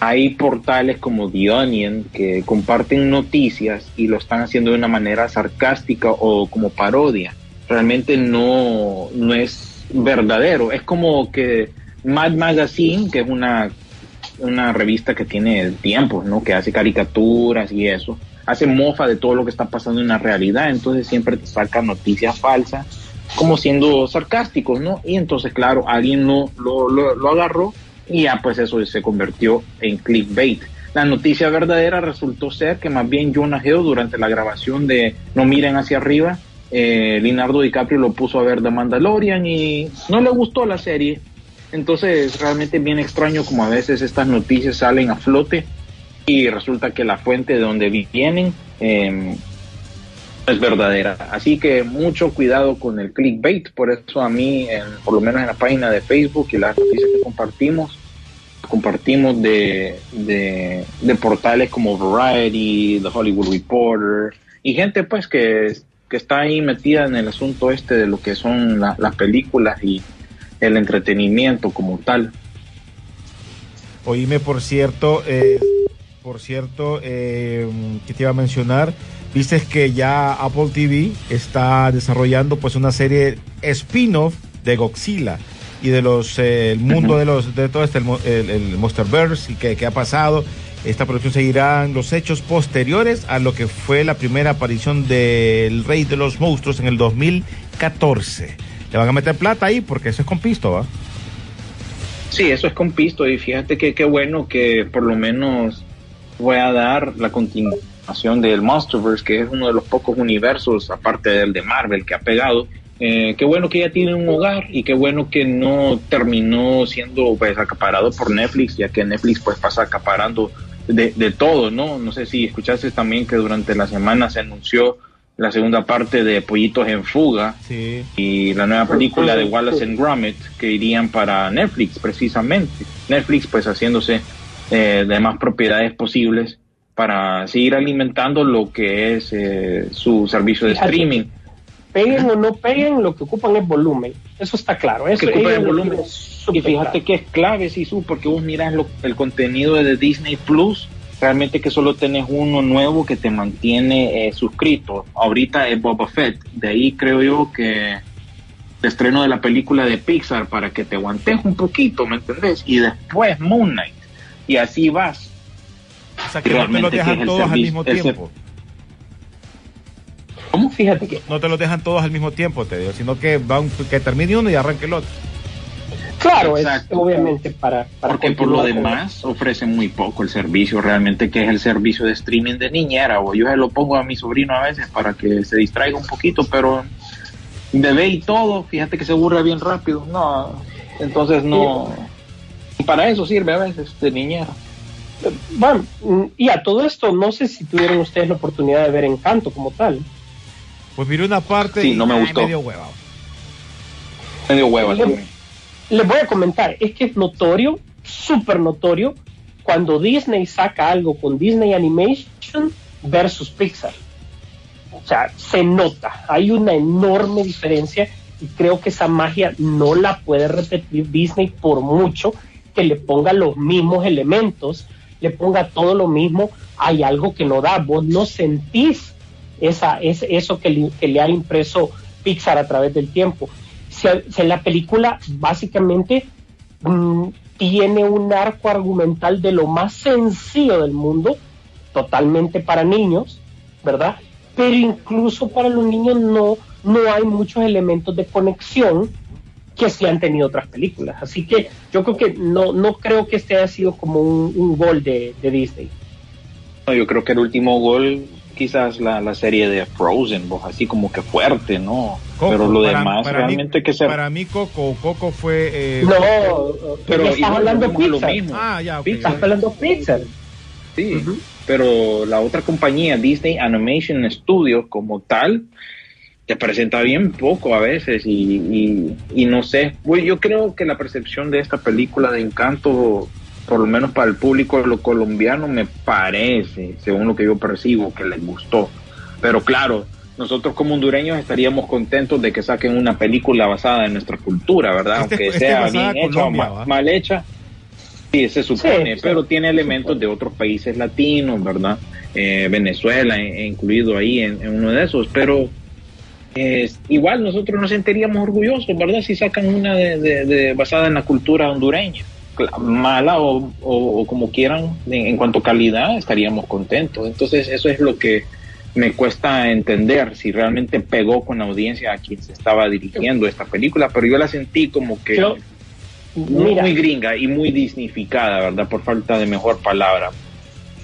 hay portales como The Onion que comparten noticias y lo están haciendo de una manera sarcástica o como parodia. Realmente no, no es verdadero. Es como que Mad Magazine, que es una, una revista que tiene tiempo, ¿no? que hace caricaturas y eso, hace mofa de todo lo que está pasando en la realidad, entonces siempre te saca noticias falsas como siendo sarcásticos, ¿no? Y entonces, claro, alguien no lo, lo, agarró y ya pues eso se convirtió en clickbait. La noticia verdadera resultó ser que más bien Jonah Hill durante la grabación de No miren hacia arriba, eh, Leonardo DiCaprio lo puso a ver The Mandalorian y no le gustó la serie Entonces, realmente bien extraño como a veces estas noticias salen a flote y resulta que la fuente de donde vienen eh, es verdadera. Así que mucho cuidado con el clickbait. Por eso a mí, en, por lo menos en la página de Facebook y las noticias que compartimos, compartimos de, de, portales como Variety, The Hollywood Reporter y gente pues que, que está ahí metida en el asunto este de lo que son la- las películas y el entretenimiento como tal. Oíme, por cierto, eh, por cierto, eh, que te iba a mencionar, viste que ya Apple TV está desarrollando pues una serie spin-off de Godzilla y de los eh, el mundo de los de todo este el, el, el Monsterverse y que, que ha pasado. Esta producción seguirá en los hechos posteriores a lo que fue la primera aparición del Rey de los Monstruos en el 2014. Le van a meter plata ahí porque eso es con pisto, ¿va? Sí, eso es con pisto y fíjate que qué bueno que por lo menos voy a dar la continuación del Monsterverse, que es uno de los pocos universos, aparte del de Marvel, que ha pegado. Eh, qué bueno que ya tiene un hogar y qué bueno que no terminó siendo pues acaparado por Netflix, ya que Netflix pues pasa acaparando de, de todo, ¿no? No sé si escuchaste también que durante la semana se anunció la segunda parte de Pollitos en Fuga Sí. y la nueva película de Wallace and Gromit que irían para Netflix precisamente. Netflix pues haciéndose eh, de más propiedades posibles para seguir alimentando lo que es eh, su servicio de streaming. Peguen o no peguen, lo que ocupan es volumen. Eso está claro. Eso Que ocupan el volumen. Y fíjate claro. que es clave, Sisu, porque vos miras lo- el contenido de Disney Plus, realmente que solo tenés uno nuevo que te mantiene eh, suscrito. Ahorita es Boba Fett, de ahí creo yo que el estreno de la película de Pixar para que te aguantes un poquito, ¿me entendés? Y después Moon Knight. Y así vas. Sea que no te Realmente lo que dejan todos al mismo tiempo. ¿Cómo? Fíjate que, No te los dejan todos al mismo tiempo, te digo, sino que van, que termine uno y arranque el otro. claro, es Exacto. obviamente para, para Porque por lo demás ofrece muy poco el servicio, realmente que es el servicio de streaming de niñera, o yo se lo pongo a mi sobrino a veces para que se distraiga un poquito, pero bebé y todo, fíjate que se aburre bien rápido, no, entonces no, para eso sirve a veces de niñera. Bueno, mm, y a todo esto, no sé si tuvieron ustedes la oportunidad de ver Encanto como tal. Pues miré una parte Sí, y no me gustó. dio hueva. Medio hueva Le- también. Les voy a comentar, es que es notorio, súper notorio, cuando Disney saca algo con Disney Animation versus Pixar. O sea, se nota, hay una enorme diferencia y creo que esa magia no la puede repetir Disney por mucho que le ponga los mismos elementos, le ponga todo lo mismo, hay algo que no da, vos no sentís esa, es, eso que le, que le ha impreso Pixar a través del tiempo. Si, la película básicamente mm, tiene un arco argumental de lo más sencillo del mundo, totalmente para niños, ¿verdad? Pero incluso para los niños no, no hay muchos elementos de conexión que sí han tenido otras películas. Así que yo creo que no, no creo que este haya sido como un, un gol de, de Disney. No, yo creo que el último gol, quizás la, la serie de Frozen, vos, así como que fuerte, ¿no? Coco, pero lo para- demás para realmente mí, que se... Para mí, Coco, Coco fue. eh, No, pero estás igual hablando de Pixar. Ah, ya. Estás hablando de Pixar. Sí, pero la otra compañía, Disney Animation Studios, como tal, te presenta bien poco a veces y, y, y no sé, Güey, yo creo que la percepción de esta película de Encanto, por lo menos para el público de lo colombiano, me parece, según lo que yo percibo, que les gustó. Pero claro, nosotros como hondureños estaríamos contentos de que saquen una película basada en nuestra cultura, ¿verdad? Este- Aunque este sea bien en hecha o mal hecha. Sí, se supone, Sí, pero sí, tiene se elementos supone. de otros países latinos, ¿verdad? Eh, Venezuela eh, incluido ahí en, en uno de esos, pero eh, igual nosotros nos sentiríamos orgullosos, ¿verdad? Si sacan una de, de- de- basada en la cultura hondureña, mala o, o- o como quieran, en, en cuanto a calidad, estaríamos contentos. Entonces eso es lo que me cuesta entender si realmente pegó con la audiencia a quien se estaba dirigiendo esta película, pero yo la sentí como que Yo- muy, mira, muy gringa y muy disnificada, ¿verdad? Por falta de mejor palabra.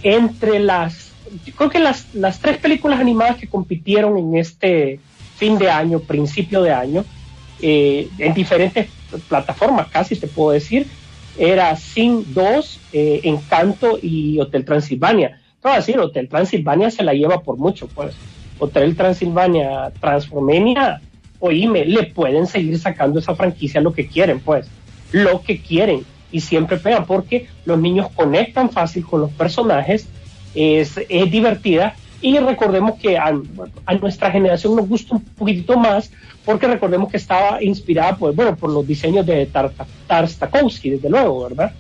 entre las, yo creo que las, las tres películas animadas que compitieron en este fin de año, principio de año, eh, en diferentes plataformas, casi te puedo decir, era Sin 2, eh, Encanto y Hotel Transilvania. Te voy a decir, Hotel Transilvania se la lleva por mucho, pues. Hotel Transilvania, Transformenia, oíme, le pueden seguir sacando esa franquicia lo que quieren, pues. Lo que quieren. Y siempre pegan, porque los niños conectan fácil con los personajes, es, es divertida. Y recordemos que a, a nuestra generación nos gusta un poquitito más porque recordemos que estaba inspirada pues, bueno, por los diseños de Tarta, Tartakovsky, desde luego, ¿verdad?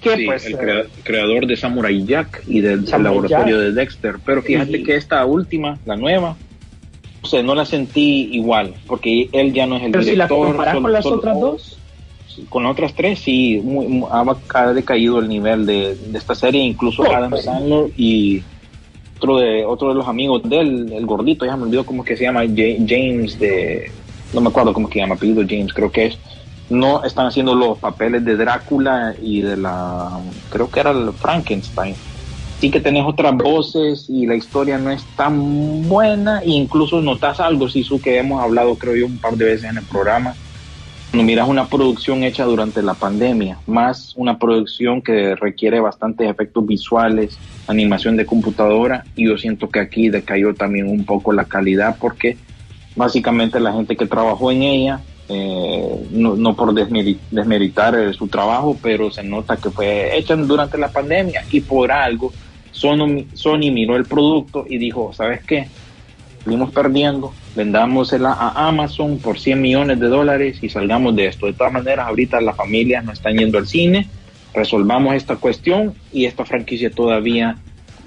Que, sí, pues, el crea creador de Samurai Jack y del laboratorio Jack. de Dexter. Pero fíjate y, que esta última, la nueva, o sea, no la sentí igual, porque él ya no es el pero director. Si la comparas con las otras dos. Con otras tres, sí, muy, muy, ha decaído el nivel de, de esta serie, incluso no, Adam Sandler y otro de otro de los amigos de él, el gordito, ya me olvidó cómo es que se llama, James de, no me acuerdo cómo es que se llama, apellido James, creo que es, no están haciendo los papeles de Drácula y de la, creo que era el Frankenstein. Sí que tenés otras voces y la historia no es tan buena, e incluso notas algo, Sisu, que hemos hablado creo yo un par de veces en el programa, cuando miras una producción hecha durante la pandemia, más una producción que requiere bastantes efectos visuales, animación de computadora, y yo siento que aquí decayó también un poco la calidad porque básicamente la gente que trabajó en ella, eh, no, no, por desmeritar, eh, su trabajo, pero se nota que fue hecha durante la pandemia y por algo Sony, Sony miró el producto y dijo, ¿sabes qué? Fuimos perdiendo, vendámosela a Amazon por 100 millones de dólares y salgamos de esto. De todas maneras, ahorita las familias no están yendo al cine, resolvamos esta cuestión y esta franquicia todavía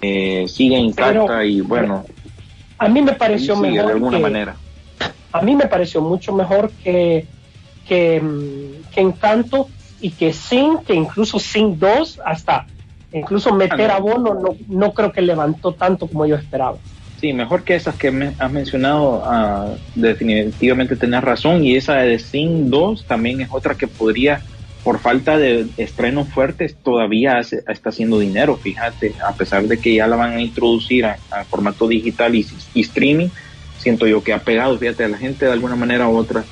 eh, sigue intacta Pero, y bueno. A mí me pareció mejor. De alguna que, manera. A mí me pareció mucho mejor que, que, que Encanto y que Sin, que incluso Sin 2, hasta incluso meter a Bono, no, no creo que levantó tanto como yo esperaba. Sí, mejor que esas que me has mencionado, uh, definitivamente tenés razón. Y esa de Sin 2 también es otra que podría, por falta de estrenos fuertes, todavía hace, está haciendo dinero. Fíjate, a pesar de que ya la van a introducir a, formato digital y, y, streaming, siento yo que ha pegado, fíjate, a la gente de alguna manera u otra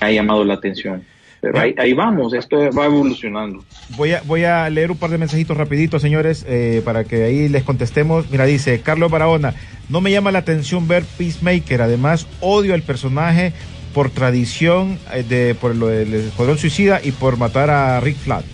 ha llamado la atención. Ahí, vamos, esto va evolucionando. Voy a, voy a leer un par de mensajitos rapiditos, señores, eh, para que ahí les contestemos. Mira, dice Carlos Barahona, no me llama la atención ver Peacemaker, además odio al personaje por tradición, eh, de, por lo del Escuadrón Suicida y por matar a Rick Flat.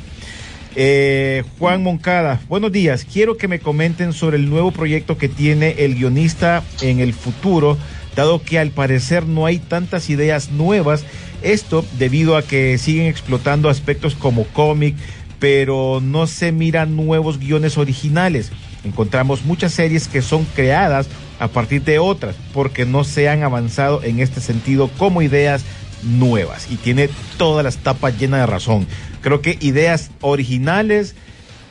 Eh, Juan Moncada, buenos días. Quiero que me comenten sobre el nuevo proyecto que tiene el guionista en el futuro, dado que al parecer no hay tantas ideas nuevas esto debido a que siguen explotando aspectos como cómic, pero no se miran nuevos guiones originales. Encontramos muchas series que son creadas a partir de otras, porque no se han avanzado en este sentido como ideas nuevas. Y tiene todas las tapas llenas de razón. Creo que ideas originales,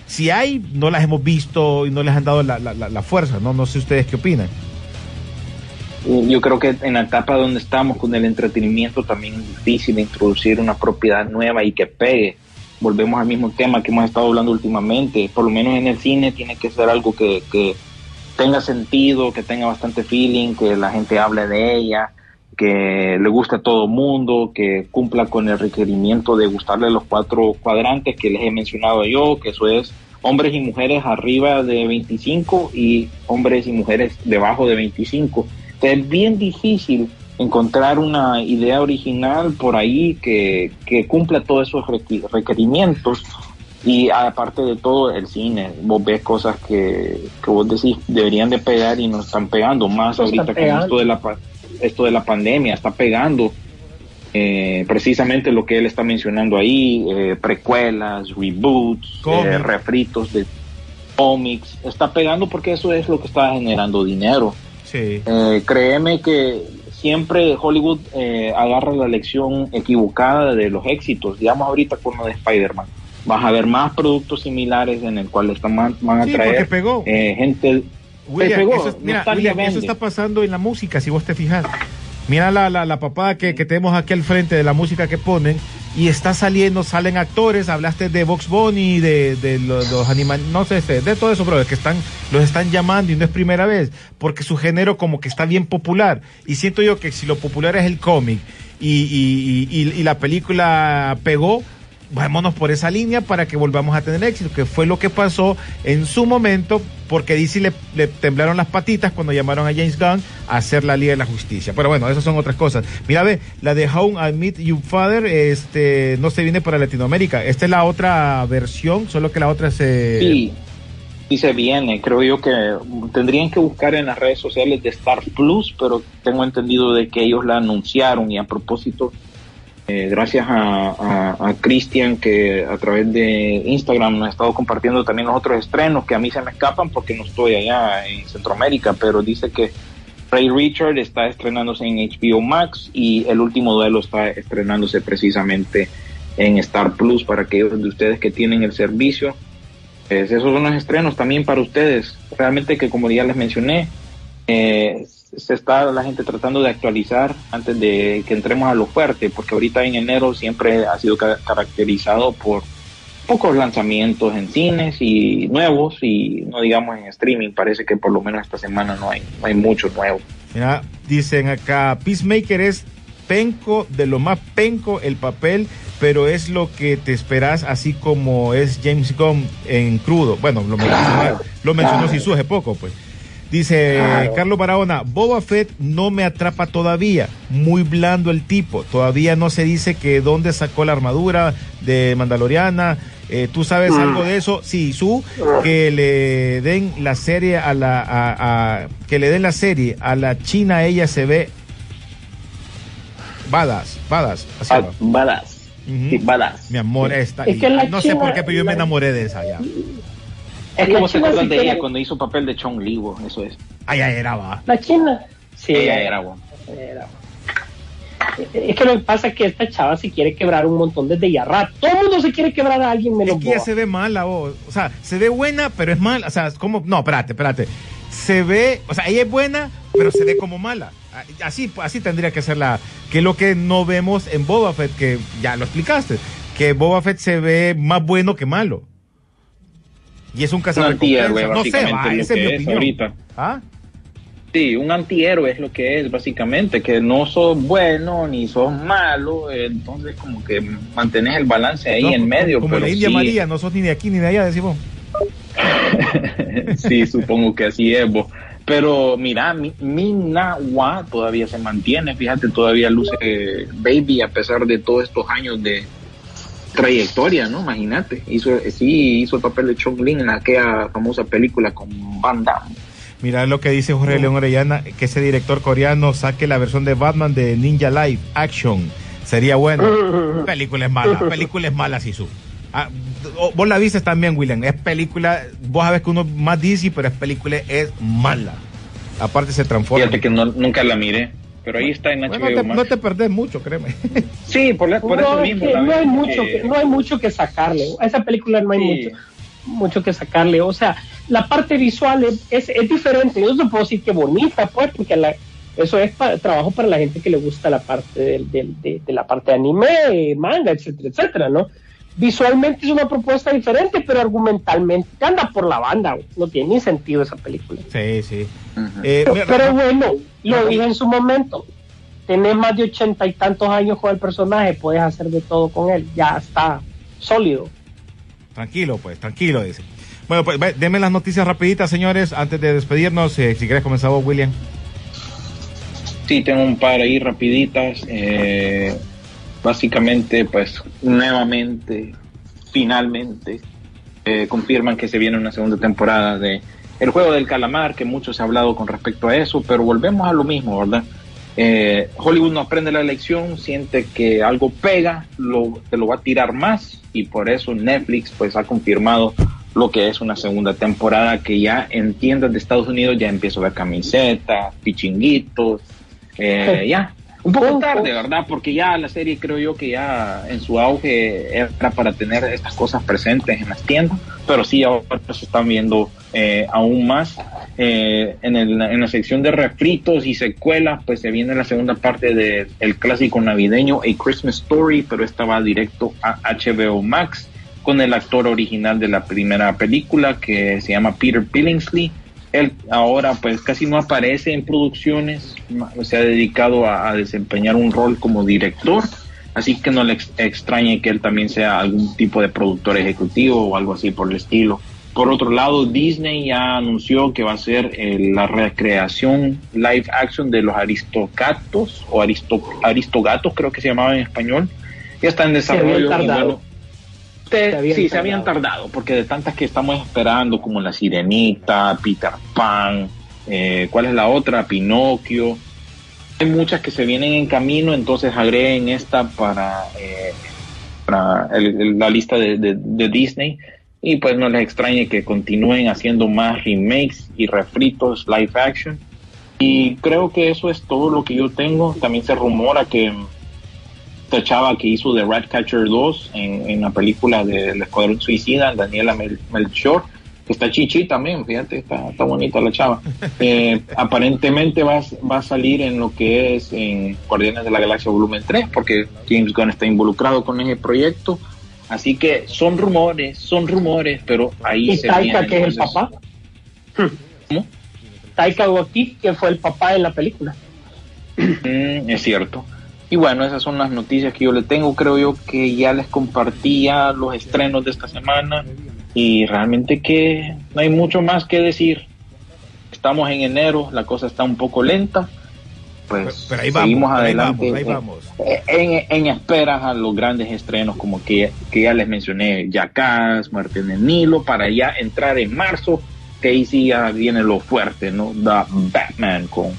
si hay, no las hemos visto y no les han dado la, la, fuerza, ¿no? No sé ustedes qué opinan yo creo que en la etapa donde estamos con el entretenimiento también es difícil introducir una propiedad nueva y que pegue. Volvemos al mismo tema que hemos estado hablando últimamente. Por lo menos en el cine tiene que ser algo que, que tenga sentido, que tenga bastante feeling, que la gente hable de ella, que le guste a todo mundo, que cumpla con el requerimiento de gustarle los cuatro cuadrantes que les he mencionado yo, que eso es hombres y mujeres arriba de 25 y hombres y mujeres debajo de 25 es bien difícil encontrar una idea original por ahí que, que cumpla todos esos requerimientos. Y aparte de todo, el cine, vos ves cosas que, que vos decís deberían de pegar y no están pegando, más ahorita con esto de, la, esto de la pandemia, está pegando eh, precisamente lo que él está mencionando ahí, eh, precuelas, reboots, eh, refritos de cómics, está pegando porque eso es lo que está generando dinero. Sí. Eh, créeme que siempre Hollywood eh, agarra la lección equivocada de los éxitos. Digamos ahorita con lo de Spider-Man. Vas a ver más productos similares en el cual están, van a sí, traer pegó. Eh, gente. William, pegó, eso, mira, William, eso está pasando en la música, si vos te fijas. Mira la, la, la papada que, que, tenemos aquí al frente de la música que ponen y está saliendo, salen actores, hablaste de Vox Bunny, de, de los, los animales, no sé, de todo eso, bro, que están, los están llamando y no es primera vez, porque su género como que está bien popular. Y siento yo que si lo popular es el cómic y- y- y- y la película pegó, vámonos por esa línea para que volvamos a tener éxito, que fue lo que pasó en su momento, porque DC le, le temblaron las patitas cuando llamaron a James Gunn a hacer la Liga de la Justicia. Pero bueno, esas son otras cosas. Mira, ve, la de How I Meet Your Father este, no se viene para Latinoamérica. Esta es la otra versión, solo que la otra se... Sí, sí se viene. Creo yo que tendrían que buscar en las redes sociales de Star Plus, pero tengo entendido de que ellos la anunciaron y a propósito, eh, gracias a, a, a Cristian que a través de Instagram nos ha estado compartiendo también los otros estrenos que a mí se me escapan porque no estoy allá en Centroamérica, pero dice que Ray Richard está estrenándose en HBO Max y el último duelo está estrenándose precisamente en Star Plus para aquellos de ustedes que tienen el servicio. Pues esos son los estrenos también para ustedes. Realmente que como ya les mencioné, eh, se está la gente tratando de actualizar antes de que entremos a lo fuerte, porque ahorita en enero siempre ha sido ca- caracterizado por pocos lanzamientos en cines y nuevos y no digamos en streaming. Parece que por lo menos esta semana no hay, no hay mucho nuevo. Mira, dicen acá, Peacemaker es penco, de lo más penco el papel, pero es lo que te esperas, así como es James Gunn en crudo. Bueno, lo mencionó, lo mencionó Sisu hace poco, pues. Dice Claro. Carlos Barahona, Boba Fett no me atrapa todavía, muy blando el tipo, todavía no se dice que dónde sacó la armadura de Mandaloriana, Eh, ¿tú sabes Mm. algo de eso? Sí, su que le den la serie a la, a- a- que le den la serie a la China, ella se ve badass, así Ah, va. Badass. Ujú. Sí, badass. Mi amor, esta. Es que la no sé por qué, pero yo me enamoré de esa ya. Es como se acuerdan de ella cuando hizo papel de Chong Li, bo, eso es. Ay, ay, era va. La China. Sí, ella era, bo. era. Es que lo que pasa es que esta chava se quiere quebrar un montón desde ya rato. Todo el mundo se quiere quebrar a alguien menos Es que ella se ve mala, o, o sea, se ve buena, pero es mala. O sea, es como. No, espérate, espérate. Se ve, o sea, ella es buena, pero se ve como mala. Así, así tendría que ser la. Que es lo que no vemos en Boba Fett, que ya lo explicaste. Que Boba Fett se ve más bueno que malo. Y es un cazarrecompensas. No básicamente, va, esa es mi que es opinión. ahorita. ¿Ah? Sí, un antihéroe es lo que es, básicamente, que no sos bueno ni sos malo, entonces como que mantenés el balance ahí No, en medio. Como pero la India sí, María, no sos ni de aquí ni de allá, decimos. sí, supongo que así es, bo. Pero mira, mi, Minawa todavía se mantiene, fíjate, todavía luce eh, baby a pesar de todos estos años de trayectoria, ¿no? Imagínate, hizo, sí, hizo el papel de Chong Lin en aquella famosa película con Van Damme. Mira lo que dice Jorge León Orellana, que ese director coreano saque la versión de Batman de Ninja Live Action. Sería bueno. película es mala, película es mala, Sisu. Ah, vos la viste también, William. Es película, vos sabés que uno más DC, pero es película es mala. Aparte se transforma. Fíjate que no- nunca la miré, pero ahí está en HBO Bueno, no, te, Max. no te perdés mucho, créeme. Sí, por, la- por no, eso es mismo. que no hay mucho que- que, no hay mucho que sacarle a esa película no hay Sí. mucho mucho que sacarle o sea la parte visual es, es, es diferente yo no puedo decir que bonita pues porque la- eso es para, trabajo para la gente que le gusta la parte del- del- de, de la parte de anime manga etcétera etcétera no visualmente es una propuesta diferente pero argumentalmente anda por la banda güey. no tiene ni sentido esa película Sí, sí. Eh, pero, mira, pero Rafa- bueno, lo dije en su momento. Tenés más de ochenta y tantos años con el personaje, puedes hacer de todo con él. Ya está sólido. Tranquilo, pues, tranquilo, dice. Bueno, pues denme las noticias rapiditas, señores, antes de despedirnos. eh, si quieres comenzar vos, William. Sí, tengo un par ahí rapiditas. eh, básicamente, pues nuevamente, finalmente, eh, confirman que se viene una segunda temporada de El Juego del Calamar, que mucho se ha hablado con respecto a eso, pero volvemos a lo mismo, ¿verdad? Eh, Hollywood no aprende la lección, siente que algo pega, lo, te lo va a tirar más y por eso Netflix pues ha confirmado lo que es una segunda temporada que ya en tiendas de Estados Unidos ya empiezo a ver camisetas, pichinguitos, eh, ya. Un poco tarde, ¿verdad? Porque ya la serie creo yo que ya en su auge era para tener estas cosas presentes en las tiendas, pero sí ahora se están viendo eh, aún más. Eh, en, el- en la sección de refritos y secuelas, pues se viene la segunda parte del el clásico navideño A Christmas Story, pero esta va directo a HBO Max con el actor original de la primera película que se llama Peter Billingsley. Él ahora pues casi no aparece en producciones, se ha dedicado a, a desempeñar un rol como director, así que no le ex- extrañe que él también sea algún tipo de productor ejecutivo o algo así por el estilo. Por otro lado, Disney ya anunció que va a ser eh, la recreación live action de los Aristogatos o Aristo, Aristogatos, creo que se llamaba en español. Ya está en desarrollo. Tardado. te- Se habían sí, se habían tardado. tardado, porque de tantas que estamos esperando, como La Sirenita, Peter Pan, eh, ¿cuál es la otra? Pinocchio. Hay muchas que se vienen en camino, entonces agreguen esta para, eh, para el- el- la lista de, de- de Disney. Y pues no les extrañe que continúen haciendo más remakes y refritos live action. Y creo que eso es todo lo que yo tengo. También se rumora que esta chava que hizo de Ratcatcher 2 en, en la película del Escuadrón Suicida, Daniela Mel- Melchor, que está chichi también, fíjate, está, está bonita la chava. Eh, aparentemente va, a- va a salir en lo que es en Guardianes de la Galaxia Volumen 3, porque James Gunn está involucrado con ese proyecto. Así que son rumores, son rumores, pero ahí Y se Taika, viene, que es el papá. ¿Cómo? Taika Waititi, que fue el papá en la película. Mm, es cierto. Y bueno, esas son las noticias que yo le tengo. Creo yo que ya les compartí ya los estrenos de esta semana y realmente que no hay mucho más que decir. Estamos en enero, la cosa está un poco lenta. Pues Pero ahí vamos, seguimos pero ahí adelante vamos, ahí eh, vamos. En, en esperas a los grandes estrenos como que, que ya les mencioné, Jackass, Muerte en el Nilo, para ya entrar en marzo, que ahí sí ya viene lo fuerte, ¿no? The Batman con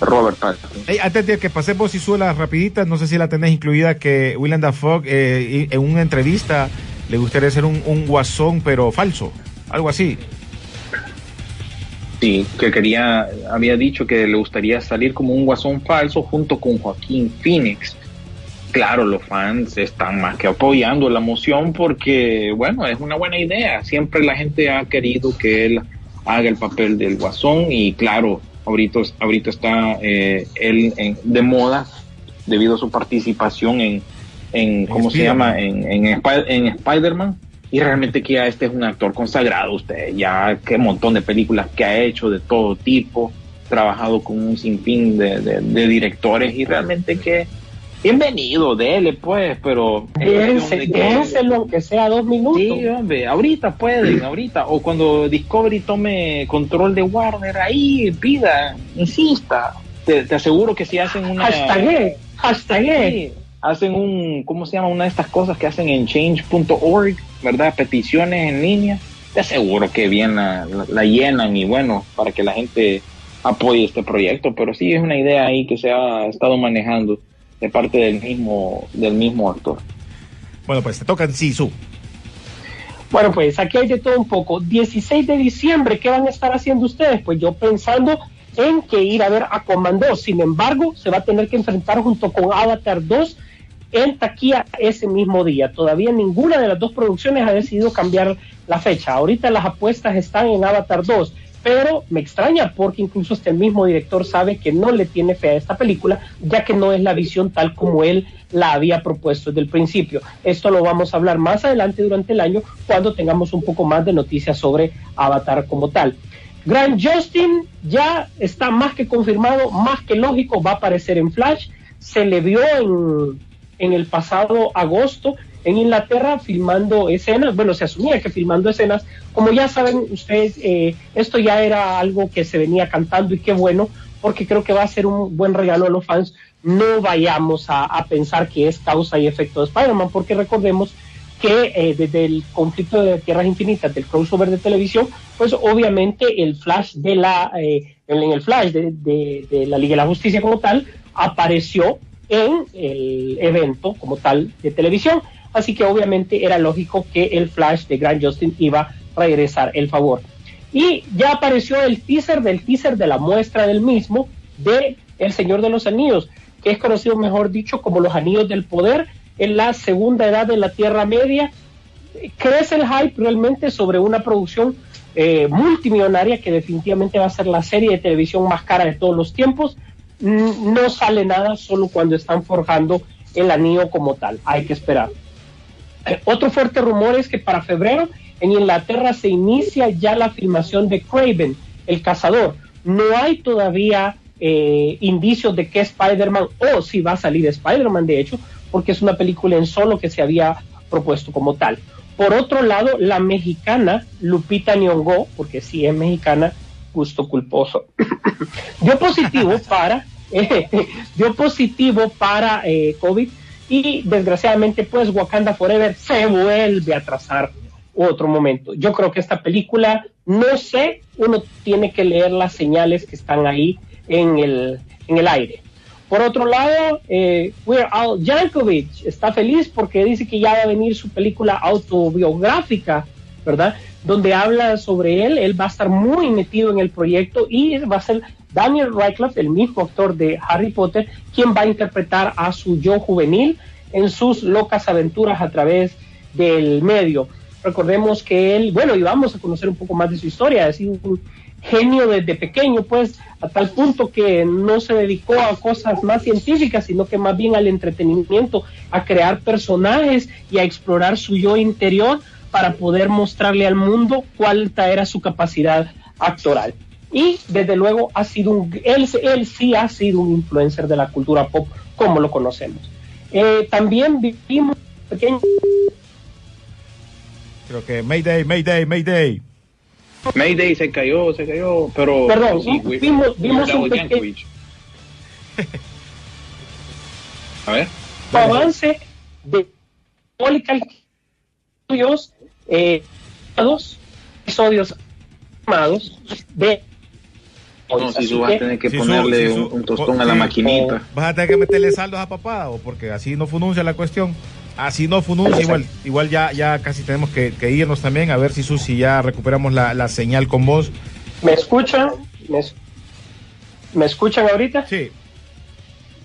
Robert Pattinson. Ey, antes de que pasemos y las rapiditas, no sé si la tenés incluida que Willem Dafoe eh, en una entrevista le gustaría ser un, un guasón pero falso, algo así. Sí, que quería, había dicho que le gustaría salir como un guasón falso junto con Joaquín Phoenix. Claro, los fans están más que apoyando la moción porque, bueno, es una buena idea. Siempre la gente ha querido que él haga el papel del guasón y claro, ahorita, ahorita está eh, él en- de moda debido a su participación en, en ¿cómo se llama? En, en, en Spider-Man. Y realmente que ya este es un actor consagrado, usted, ya qué montón de películas que ha hecho de todo tipo, trabajado con un sinfín de, de- de directores y realmente que bienvenido, dele pues, pero Déjense- de que- sea dos minutos. Sí, hombre, ahorita pueden, ahorita. O cuando Discovery tome control de Warner, ahí pida, insista. Te, te aseguro que si hacen una. Hashtagué, hashtagué. Sí, hacen un. ¿Cómo se llama? Una de estas cosas que hacen en change.org, ¿verdad? Peticiones en línea. Te aseguro que bien la, la- la llenan y bueno, para que la gente apoye este proyecto. Pero sí es una idea ahí que se ha estado manejando de parte del mismo, del mismo actor. Bueno, pues te tocan Sisu. Bueno, pues aquí hay de todo un poco. 16 de diciembre, ¿qué van a estar haciendo ustedes? Pues yo pensando en que ir a ver a Comando. Sin embargo, se va a tener que enfrentar junto con Avatar 2 en taquilla ese mismo día. Todavía ninguna de las dos producciones ha decidido cambiar la fecha. Ahorita las apuestas están en Avatar 2, pero me extraña porque incluso este mismo director sabe que no le tiene fe a esta película, ya que no es la visión tal como él la había propuesto desde el principio. Esto lo vamos a hablar más adelante durante el año cuando tengamos un poco más de noticias sobre Avatar como tal. Grant Justin ya está más que confirmado, más que lógico, va a aparecer en Flash. Se le vio en, en el pasado agosto en Inglaterra filmando escenas, bueno, se asumía que filmando escenas, como ya saben ustedes, eh, esto ya era algo que se venía cantando y qué bueno, porque creo que va a ser un buen regalo a los fans. No vayamos a, pensar que es causa y efecto de Spider-Man, porque recordemos que eh, desde el conflicto de Tierras Infinitas, del crossover de televisión, pues obviamente el flash de la, eh, en el flash de- de la Liga de la Justicia como tal, apareció en el evento como tal de televisión. Así que obviamente era lógico que el flash de Grant Justin iba a regresar el favor. Y ya apareció el teaser del teaser de la muestra del mismo de El Señor de los Anillos, que es conocido mejor dicho como los Anillos del Poder en la segunda edad de la Tierra Media. Crece el hype realmente sobre una producción eh, multimillonaria que definitivamente va a ser la serie de televisión más cara de todos los tiempos. Mm, No sale nada solo cuando están forjando el anillo como tal. Hay que esperar. Eh, Otro fuerte rumor es que para febrero en Inglaterra se inicia ya la filmación de Craven, El Cazador. No hay todavía eh, indicios de que Spider-Man o si va a salir Spider-Man, de hecho, porque es una película en solo que se había propuesto como tal. Por otro lado, la mexicana Lupita Nyong'o, porque sí es mexicana, gusto culposo, dio positivo para eh, dio positivo para eh, COVID y desgraciadamente pues Wakanda Forever se vuelve a trazar otro momento. Yo creo que esta película, no sé, uno tiene que leer las señales que están ahí en el, en el aire. Por otro lado, eh, We're Al Yankovic está feliz porque dice que ya va a venir su película autobiográfica, ¿verdad? Donde habla sobre él, él va a estar muy metido en el proyecto y va a ser Daniel Radcliffe, el mismo actor de Harry Potter, quien va a interpretar a su yo juvenil en sus locas aventuras a través del medio. Recordemos que él, bueno, y vamos a conocer un poco más de su historia, ha sido un genio desde pequeño, pues a tal punto que no se dedicó a cosas más científicas, sino que más bien al entretenimiento, a crear personajes y a explorar su yo interior para poder mostrarle al mundo cuál era su capacidad actoral. Y desde luego ha sido un, él, él sí ha sido un influencer de la cultura pop como lo conocemos. Eh, también vivimos pequeños Creo que Mayday, Mayday, Mayday. Mayday se cayó, se cayó, pero... Perdón, sí, we- vimos- we vimos un pequeño-. A ver. avance de Molecular estudios eh, dos episodios animados de No, si tú vas a tener que su- ponerle su- un, un tostón a la maquinita. Vas a tener que meterle saldos a papá, o porque así no fununcia la cuestión. Así no fununcia, igual, igual ya, ya casi tenemos que, que irnos también, a ver si Susi ya recuperamos la, la señal con vos. ¿Me escuchan? ¿Me, ¿me escuchan ahorita? Sí.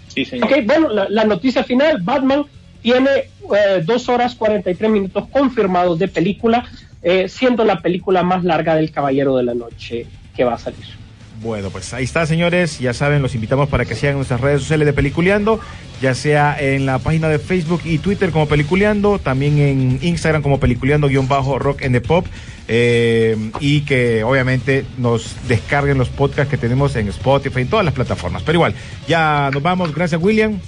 Sí, señor. Ok, bueno, la, la noticia final, Batman tiene eh, dos horas 43 minutos confirmados de película, eh, siendo la película más larga del Caballero de la Noche que va a salir. Bueno, pues ahí está, señores. Ya saben, los invitamos para que sigan nuestras redes sociales de Peliculeando, ya sea en la página de Facebook y Twitter como Peliculeando, también en Instagram como Peliculeando-Rock and the Pop, eh, y que obviamente nos descarguen los podcasts que tenemos en Spotify, en todas las plataformas. Pero igual, ya nos vamos. Gracias, William.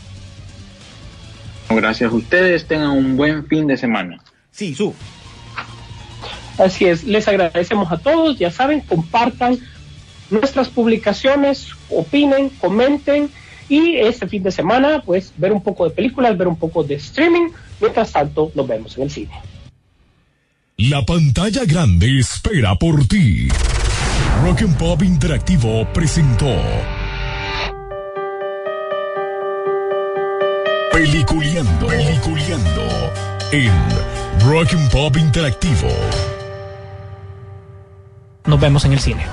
Gracias a ustedes, tengan un buen fin de semana. Sí, su. Así es, les agradecemos a todos, ya saben, compartan nuestras publicaciones, opinen, comenten y este fin de semana pues ver un poco de películas, ver un poco de streaming. Mientras tanto, nos vemos en el cine. La pantalla grande espera por ti. Rock and Pop Interactivo presentó Peliculeando, Peliculeando en Rock and Pop Interactivo. Nos vemos en el cine.